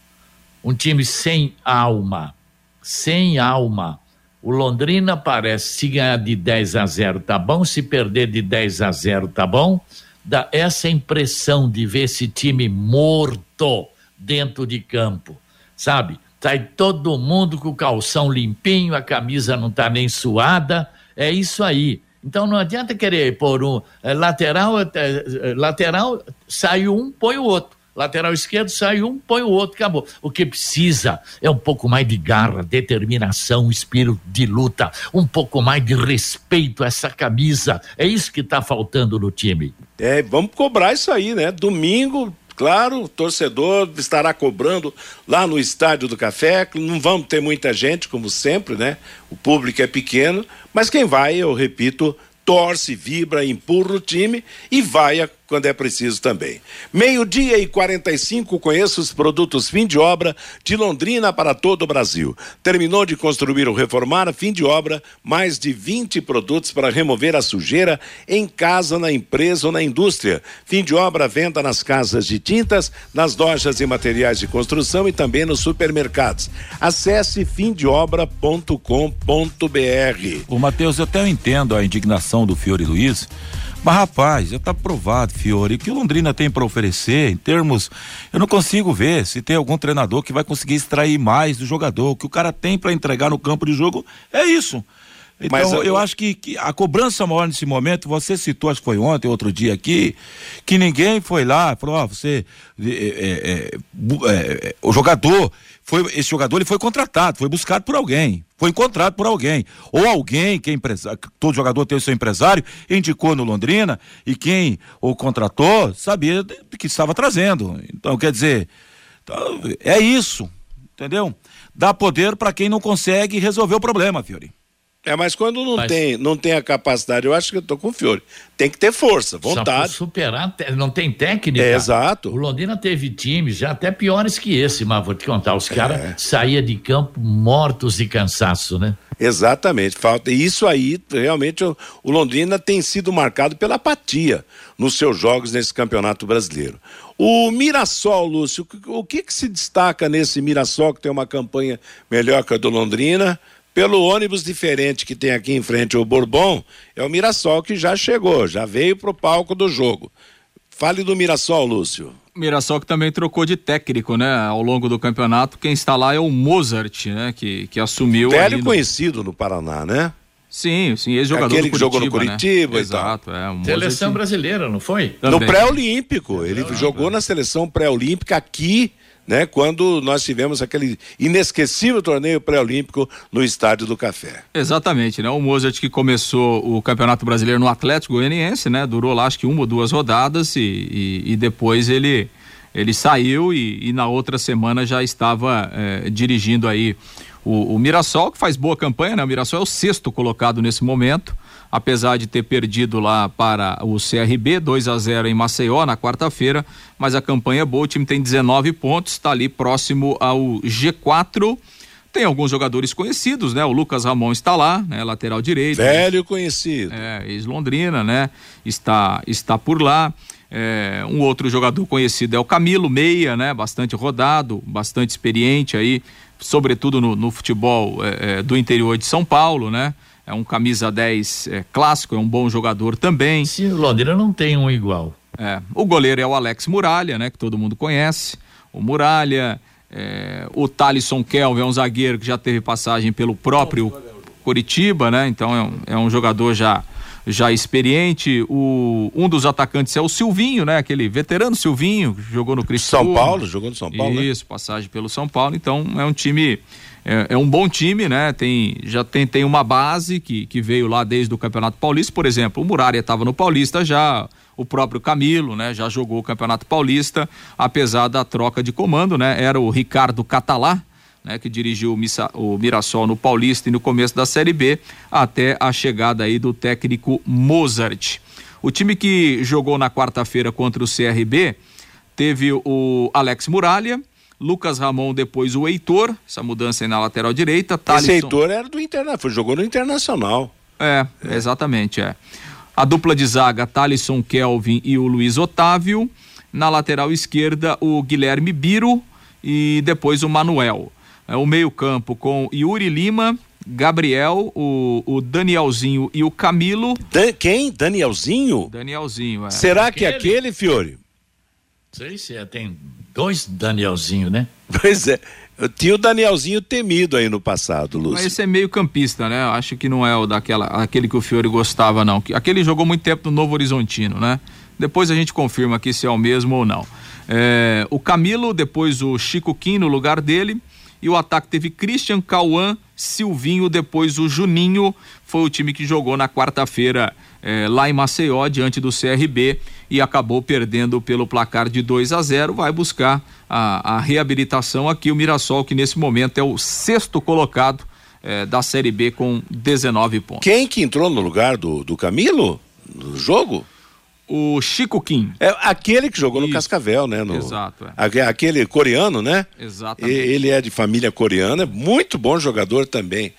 um time sem alma, sem alma. O Londrina parece se ganhar de 10 a 0 tá bom, se perder de 10 a 0 tá bom. Dá essa impressão de ver esse time morto dentro de campo, sabe? Sai todo mundo com o calção limpinho, a camisa não tá nem suada, é isso aí. Então não adianta querer pôr um é, lateral, é, é, lateral, sai um, põe o outro. Lateral esquerdo sai um, põe o outro, acabou. O que precisa é um pouco mais de garra, determinação, espírito de luta, um pouco mais de respeito a essa camisa. É isso que está faltando no time. É, vamos cobrar isso aí, né? Domingo, Claro, o torcedor estará cobrando lá no Estádio do Café. Não vamos ter muita gente, como sempre, né? O público é pequeno, mas quem vai, eu repito, torce, vibra, empurra o time e vai a quando é preciso também. Meio-dia e 45, conheça os produtos fim de obra de Londrina para todo o Brasil. Terminou de construir ou reformar, fim de obra, mais de 20 produtos para remover a sujeira em casa, na empresa ou na indústria. Fim de obra, venda nas casas de tintas, nas lojas e materiais de construção e também nos supermercados. Acesse fimdeobra.com.br. O Matheus, eu até entendo a indignação do Fiore Luiz mas, rapaz, já está provado, Fiore, o que o Londrina tem para oferecer em termos. Eu não consigo ver se tem algum treinador que vai conseguir extrair mais do jogador. O que o cara tem para entregar no campo de jogo é isso. Então, Mas, eu, eu acho que, que, a cobrança maior nesse momento, você citou, acho que foi ontem, outro dia aqui, que ninguém foi lá, falou, ó, oh, você, é, é, é, o jogador, foi, esse jogador ele foi contratado, foi buscado por alguém, foi encontrado por alguém, ou alguém que é empresário, todo jogador tem o seu empresário, indicou no Londrina, e quem o contratou sabia que estava trazendo. Então, quer dizer, então, é isso, entendeu? Dá poder para quem não consegue resolver o problema, Fiori. É, mas quando não, mas... tem, não tem a capacidade, eu acho que eu tô com o Fiore. Tem que ter força, vontade. Só superar, não tem técnica. É, exato. O Londrina teve times já até piores que esse, mas vou te contar, os é. caras saíam de campo mortos de cansaço, né? Exatamente, falta. E isso aí, realmente, o, o Londrina tem sido marcado pela apatia nos seus jogos nesse campeonato brasileiro. O Mirassol, Lúcio, o que, que se destaca nesse Mirassol que tem uma campanha melhor que a do Londrina? Pelo ônibus diferente que tem aqui em frente ao Bourbon, é o Mirassol que já chegou, já veio para o palco do jogo. Fale do Mirassol, Lúcio. Mirassol que também trocou de técnico, né? Ao longo do campeonato, quem está lá é o Mozart, né? Que, que assumiu. Velho no... conhecido no Paraná, né? Sim, sim, ex-jogador Aquele que jogou no Curitiba né? Exato, é. Um seleção brasileira, não foi? Também. No pré-olímpico. Ele jogou na seleção pré-olímpica aqui né, quando nós tivemos aquele inesquecível torneio pré-olímpico no Estádio do Café. Exatamente, né? O Mozart que começou o Campeonato Brasileiro no Atlético Goianiense, né? Durou lá acho que uma ou duas rodadas e, e, e depois ele ele saiu e, e, na outra semana já estava eh, dirigindo aí o, o Mirassol, que faz boa campanha, né? O Mirassol é o sexto colocado nesse momento apesar de ter perdido lá para o CRB 2 a 0 em Maceió na quarta-feira, mas a campanha é boa, o time tem 19 pontos, está ali próximo ao G4. Tem alguns jogadores conhecidos, né? O Lucas Ramon está lá, né? Lateral direito. Velho conhecido. É, ex-Londrina, né? Está, está por lá. É, um outro jogador conhecido é o Camilo Meia, né? Bastante rodado, bastante experiente aí, sobretudo no, no futebol é, é, do interior de São Paulo, né? É um camisa 10 é, clássico, é um bom jogador também. Sim, o Londrina não tem um igual. É, o goleiro é o Alex Muralha, né, que todo mundo conhece. O Muralha, é, o Thalisson Kelvin é um zagueiro que já teve passagem pelo próprio Curitiba, né? Então é um, é um jogador já já experiente. O, um dos atacantes é o Silvinho, né? Aquele veterano Silvinho, que jogou no Cristo. São Paulo, jogou no São Paulo. Né? Isso, né? passagem pelo São Paulo. Então é um time é, é, um bom time, né? Tem, já tem, tem uma base que, que veio lá desde o Campeonato Paulista, por exemplo, o Muralha estava no Paulista já, o próprio Camilo, né? Já jogou o Campeonato Paulista, apesar da troca de comando, né? Era o Ricardo Catalá, né, que dirigiu o, Missa, o Mirassol no Paulista e no começo da Série B, até a chegada aí do técnico Mozart. O time que jogou na quarta-feira contra o CRB teve o Alex Muralha, Lucas Ramon, depois o Heitor, essa mudança aí na lateral direita. Thalisson... Esse Heitor era do Internacional, jogou no Internacional. É, é, exatamente, é. A dupla de zaga, Thalisson Kelvin e o Luiz Otávio. Na lateral esquerda, o Guilherme Biro e depois o Manuel. É, o meio-campo com Yuri Lima, Gabriel, o, o Danielzinho e o Camilo. Dan, quem? Danielzinho? Danielzinho, é. Será que é aquele, Fiore? Sei se é, tem dois Danielzinho, né? Pois é. Tinha o Danielzinho temido aí no passado, Lúcio. Mas esse é meio campista, né? Eu acho que não é o daquela, aquele que o Fiore gostava, não. Aquele jogou muito tempo no Novo Horizontino, né? Depois a gente confirma aqui se é o mesmo ou não. É, o Camilo, depois o Chico Kim no lugar dele. E o ataque teve Christian, Cauã, Silvinho, depois o Juninho. Foi o time que jogou na quarta-feira é, lá em Maceió, diante do CRB, e acabou perdendo pelo placar de 2 a 0. Vai buscar a, a reabilitação aqui. O Mirassol, que nesse momento é o sexto colocado é, da Série B com 19 pontos. Quem que entrou no lugar do, do Camilo no jogo? O Chico Kim. É aquele que jogou Isso. no Cascavel, né? No, Exato. É. Aquele coreano, né? Exatamente. Ele é de família coreana, é muito bom jogador também.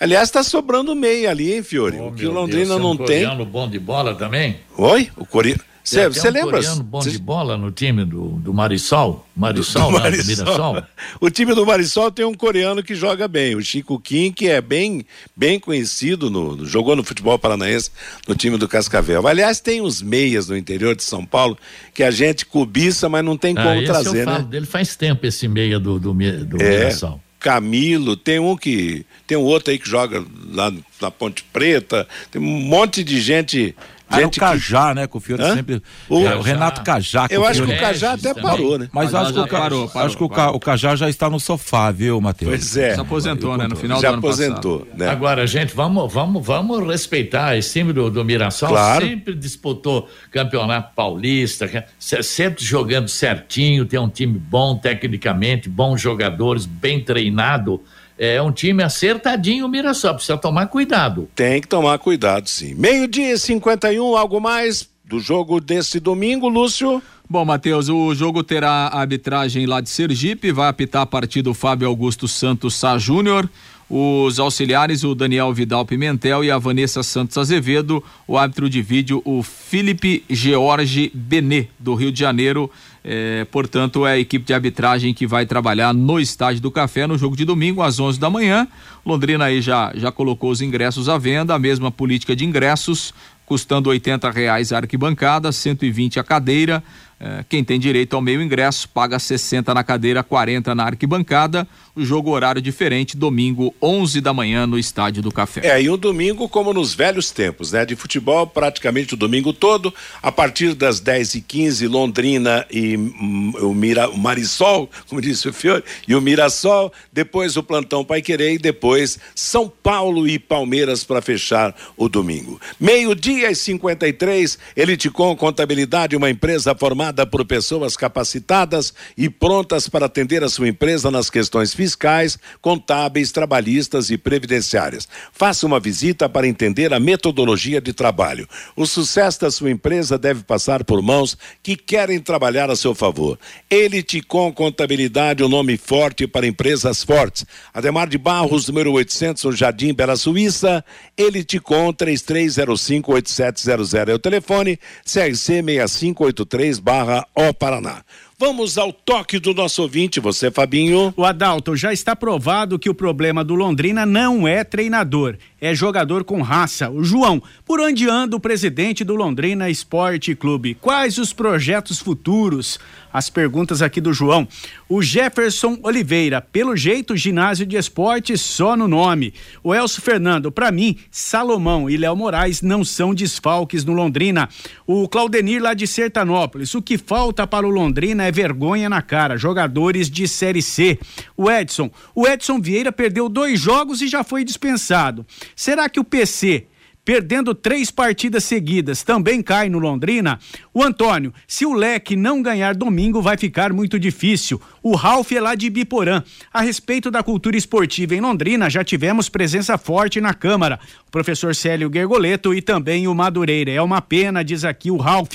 Aliás, está sobrando meia ali, hein, Fiore? Oh, o que o Londrina Deus, não é um tem. coreano bom de bola também? Oi? O coreano. Você um lembra? coreano bom Cê... de bola no time do, do Marisol? Marisol, do, do Marisol. Mirassol. O time do Marisol tem um coreano que joga bem, o Chico Kim, que é bem, bem conhecido, no, jogou no futebol paranaense no time do Cascavel. Aliás, tem os meias no interior de São Paulo que a gente cobiça, mas não tem ah, como trazer, eu falo né? dele faz tempo esse meia do, do, do é. Mirassol. Camilo, tem um que. Tem um outro aí que joga lá na Ponte Preta, tem um monte de gente ah, gente o Cajá, que... né? Que o Fiore Hã? sempre. O, é, o Renato Cajá. Eu acho que o Cajá até parou, né? Mas, acho que o, parou, parou, acho que o, Cajá já está no sofá, viu, Matheus? Pois é. Se aposentou, né? No final já do ano aposentou, né? Agora, gente, vamos, vamos, vamos respeitar esse time do, do Mirassol. Claro. Sempre disputou campeonato paulista, sempre jogando certinho, tem um time bom tecnicamente, bons jogadores, bem treinado é um time acertadinho o Mirassol, precisa tomar cuidado. Tem que tomar cuidado, sim. Meio-dia 51, algo mais do jogo desse domingo, Lúcio? Bom, Matheus, o jogo terá a arbitragem lá de Sergipe, vai apitar a partir do Fábio Augusto Santos Sá Júnior, os auxiliares, o Daniel Vidal Pimentel e a Vanessa Santos Azevedo, o árbitro de vídeo, o Felipe George Benê, do Rio de Janeiro, é, portanto, é a equipe de arbitragem que vai trabalhar no Estádio do Café no jogo de domingo às 11 da manhã. Londrina aí já, já colocou os ingressos à venda, a mesma política de ingressos, custando R$ reais a arquibancada, 120 a cadeira. É, quem tem direito ao meio ingresso paga 60 na cadeira, 40 na arquibancada. O jogo horário diferente, domingo, 11 da manhã, no Estádio do Café. É, e um domingo como nos velhos tempos, né? De futebol, praticamente o domingo todo. A partir das 10 e 15 Londrina e hum, o, Mira, o Marisol, como disse o Fiore, e o Mirassol. Depois o Plantão Pai Querer e depois São Paulo e Palmeiras para fechar o domingo. Meio-dia e 53, Eliticom Contabilidade, uma empresa formada formada por pessoas capacitadas e prontas para atender a sua empresa nas questões fiscais, contábeis, trabalhistas e previdenciárias. Faça uma visita para entender a metodologia de trabalho. O sucesso da sua empresa deve passar por mãos que querem trabalhar a seu favor. Elite com Contabilidade, o um nome forte para empresas fortes. Ademar de Barros, número 800, no Jardim Bela Suíça. Elite com 33058700 é o telefone. CRC 6583 barra barra O Paraná. Vamos ao toque do nosso ouvinte, você, Fabinho. O Adalto, já está provado que o problema do Londrina não é treinador, é jogador com raça. O João, por onde anda o presidente do Londrina Esporte Clube? Quais os projetos futuros? As perguntas aqui do João. O Jefferson Oliveira, pelo jeito, ginásio de esporte só no nome. O Elcio Fernando, para mim, Salomão e Léo Moraes não são desfalques no Londrina. O Claudenir lá de Sertanópolis, o que falta para o Londrina é vergonha na cara. Jogadores de Série C. O Edson, o Edson Vieira perdeu dois jogos e já foi dispensado. Será que o PC perdendo três partidas seguidas, também cai no Londrina? O Antônio, se o Leque não ganhar domingo, vai ficar muito difícil. O Ralf é lá de Biporã. A respeito da cultura esportiva em Londrina, já tivemos presença forte na Câmara. O professor Célio Gergoleto e também o Madureira. É uma pena, diz aqui o Ralf.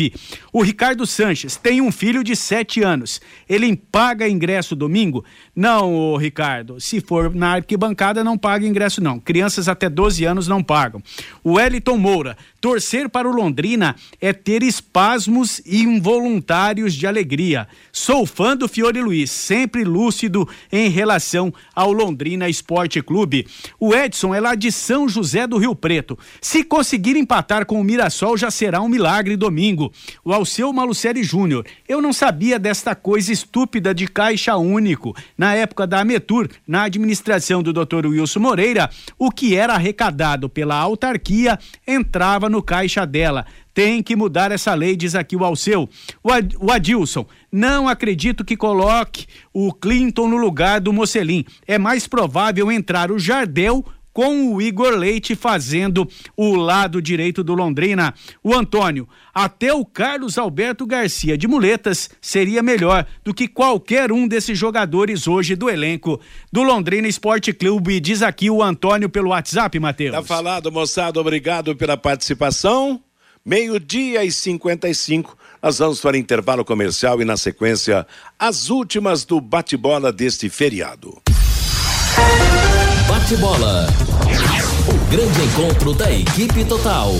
O Ricardo Sanches tem um filho de sete anos. Ele paga ingresso domingo? Não, Ricardo. Se for na arquibancada, não paga ingresso, não. Crianças até 12 anos não pagam. O Wellington Moura. Torcer para o Londrina é ter espaço espasmos involuntários de alegria. Sou fã do Fiore Luiz, sempre lúcido em relação ao Londrina Esporte Clube. O Edson é lá de São José do Rio Preto. Se conseguir empatar com o Mirassol, já será um milagre domingo. O Alceu Malucelli Júnior. Eu não sabia desta coisa estúpida de caixa único. Na época da Ametur, na administração do Dr. Wilson Moreira, o que era arrecadado pela autarquia entrava no caixa dela. Tem que mudar essa lei, diz aqui o Alceu. O, Ad, o Adilson, não acredito que coloque o Clinton no lugar do Mocelin. É mais provável entrar o Jardel com o Igor Leite fazendo o lado direito do Londrina. O Antônio, até o Carlos Alberto Garcia de Muletas seria melhor do que qualquer um desses jogadores hoje do elenco do Londrina Esporte Clube. Diz aqui o Antônio pelo WhatsApp, Matheus. Tá falado, moçada. Obrigado pela participação. Meio-dia e 55. Nós vamos para intervalo comercial e, na sequência, as últimas do bate-bola deste feriado. Bate-bola. O grande encontro da equipe total.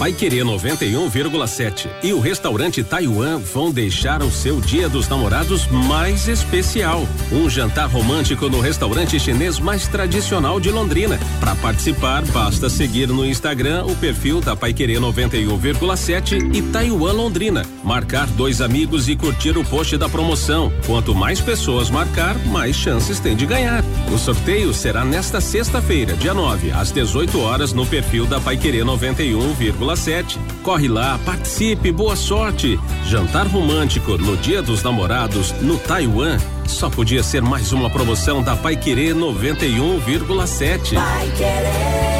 Pai Querer 91,7 e o restaurante Taiwan vão deixar o seu Dia dos Namorados mais especial. Um jantar romântico no restaurante chinês mais tradicional de Londrina. Para participar, basta seguir no Instagram o perfil da Pai Querer 91,7 e Taiwan Londrina. Marcar dois amigos e curtir o post da promoção. Quanto mais pessoas marcar, mais chances tem de ganhar. O sorteio será nesta sexta-feira, dia 9, às 18 horas, no perfil da Pai Querer 91,7 Corre lá, participe, boa sorte. Jantar romântico no Dia dos Namorados no Taiwan. Só podia ser mais uma promoção da Pai Querer 91,7. Pai Querer.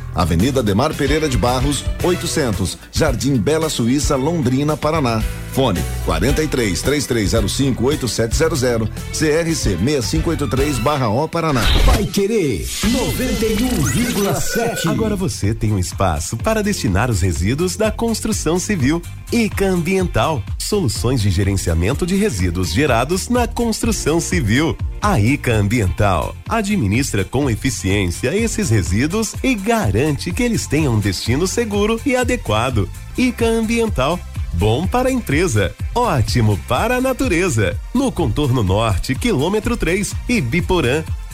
Avenida Demar Pereira de Barros, 800, Jardim Bela Suíça, Londrina, Paraná. Fone 43 3305 8700 CRC 6583 barra O Paraná. Vai querer 91,7. Agora você tem um espaço para destinar os resíduos da construção civil. ICA Ambiental, soluções de gerenciamento de resíduos gerados na construção civil. A ICA Ambiental administra com eficiência esses resíduos e garante que eles tenham um destino seguro e adequado. ICA Ambiental Bom para a empresa, ótimo para a natureza. No contorno norte, quilômetro 3 e Biporã,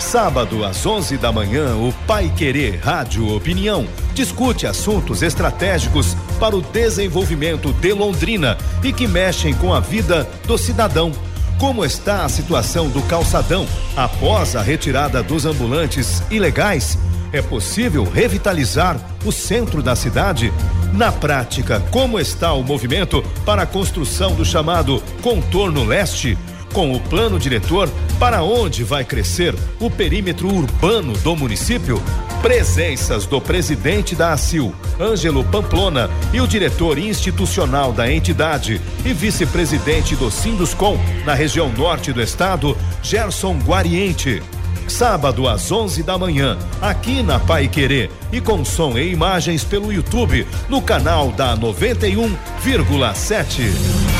Sábado às 11 da manhã, o Pai Querer Rádio Opinião discute assuntos estratégicos para o desenvolvimento de Londrina e que mexem com a vida do cidadão. Como está a situação do calçadão após a retirada dos ambulantes ilegais? É possível revitalizar o centro da cidade? Na prática, como está o movimento para a construção do chamado contorno leste? Com o plano diretor para onde vai crescer o perímetro urbano do município, presenças do presidente da ACIL, Ângelo Pamplona, e o diretor institucional da entidade e vice-presidente do Sinduscom na região norte do estado, Gerson Guariente. Sábado às 11 da manhã, aqui na Pai Querer e com som e imagens pelo YouTube no canal da 91,7.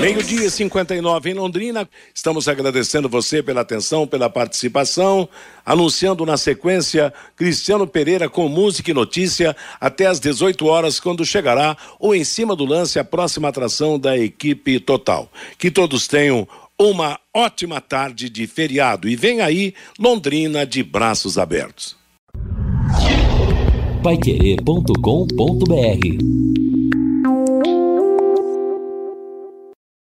Meio-dia 59 em Londrina. Estamos agradecendo você pela atenção, pela participação. Anunciando na sequência Cristiano Pereira com música e notícia até às 18 horas, quando chegará o Em Cima do Lance, a próxima atração da equipe total. Que todos tenham uma ótima tarde de feriado. E vem aí Londrina de braços abertos. Paiquerê.com.br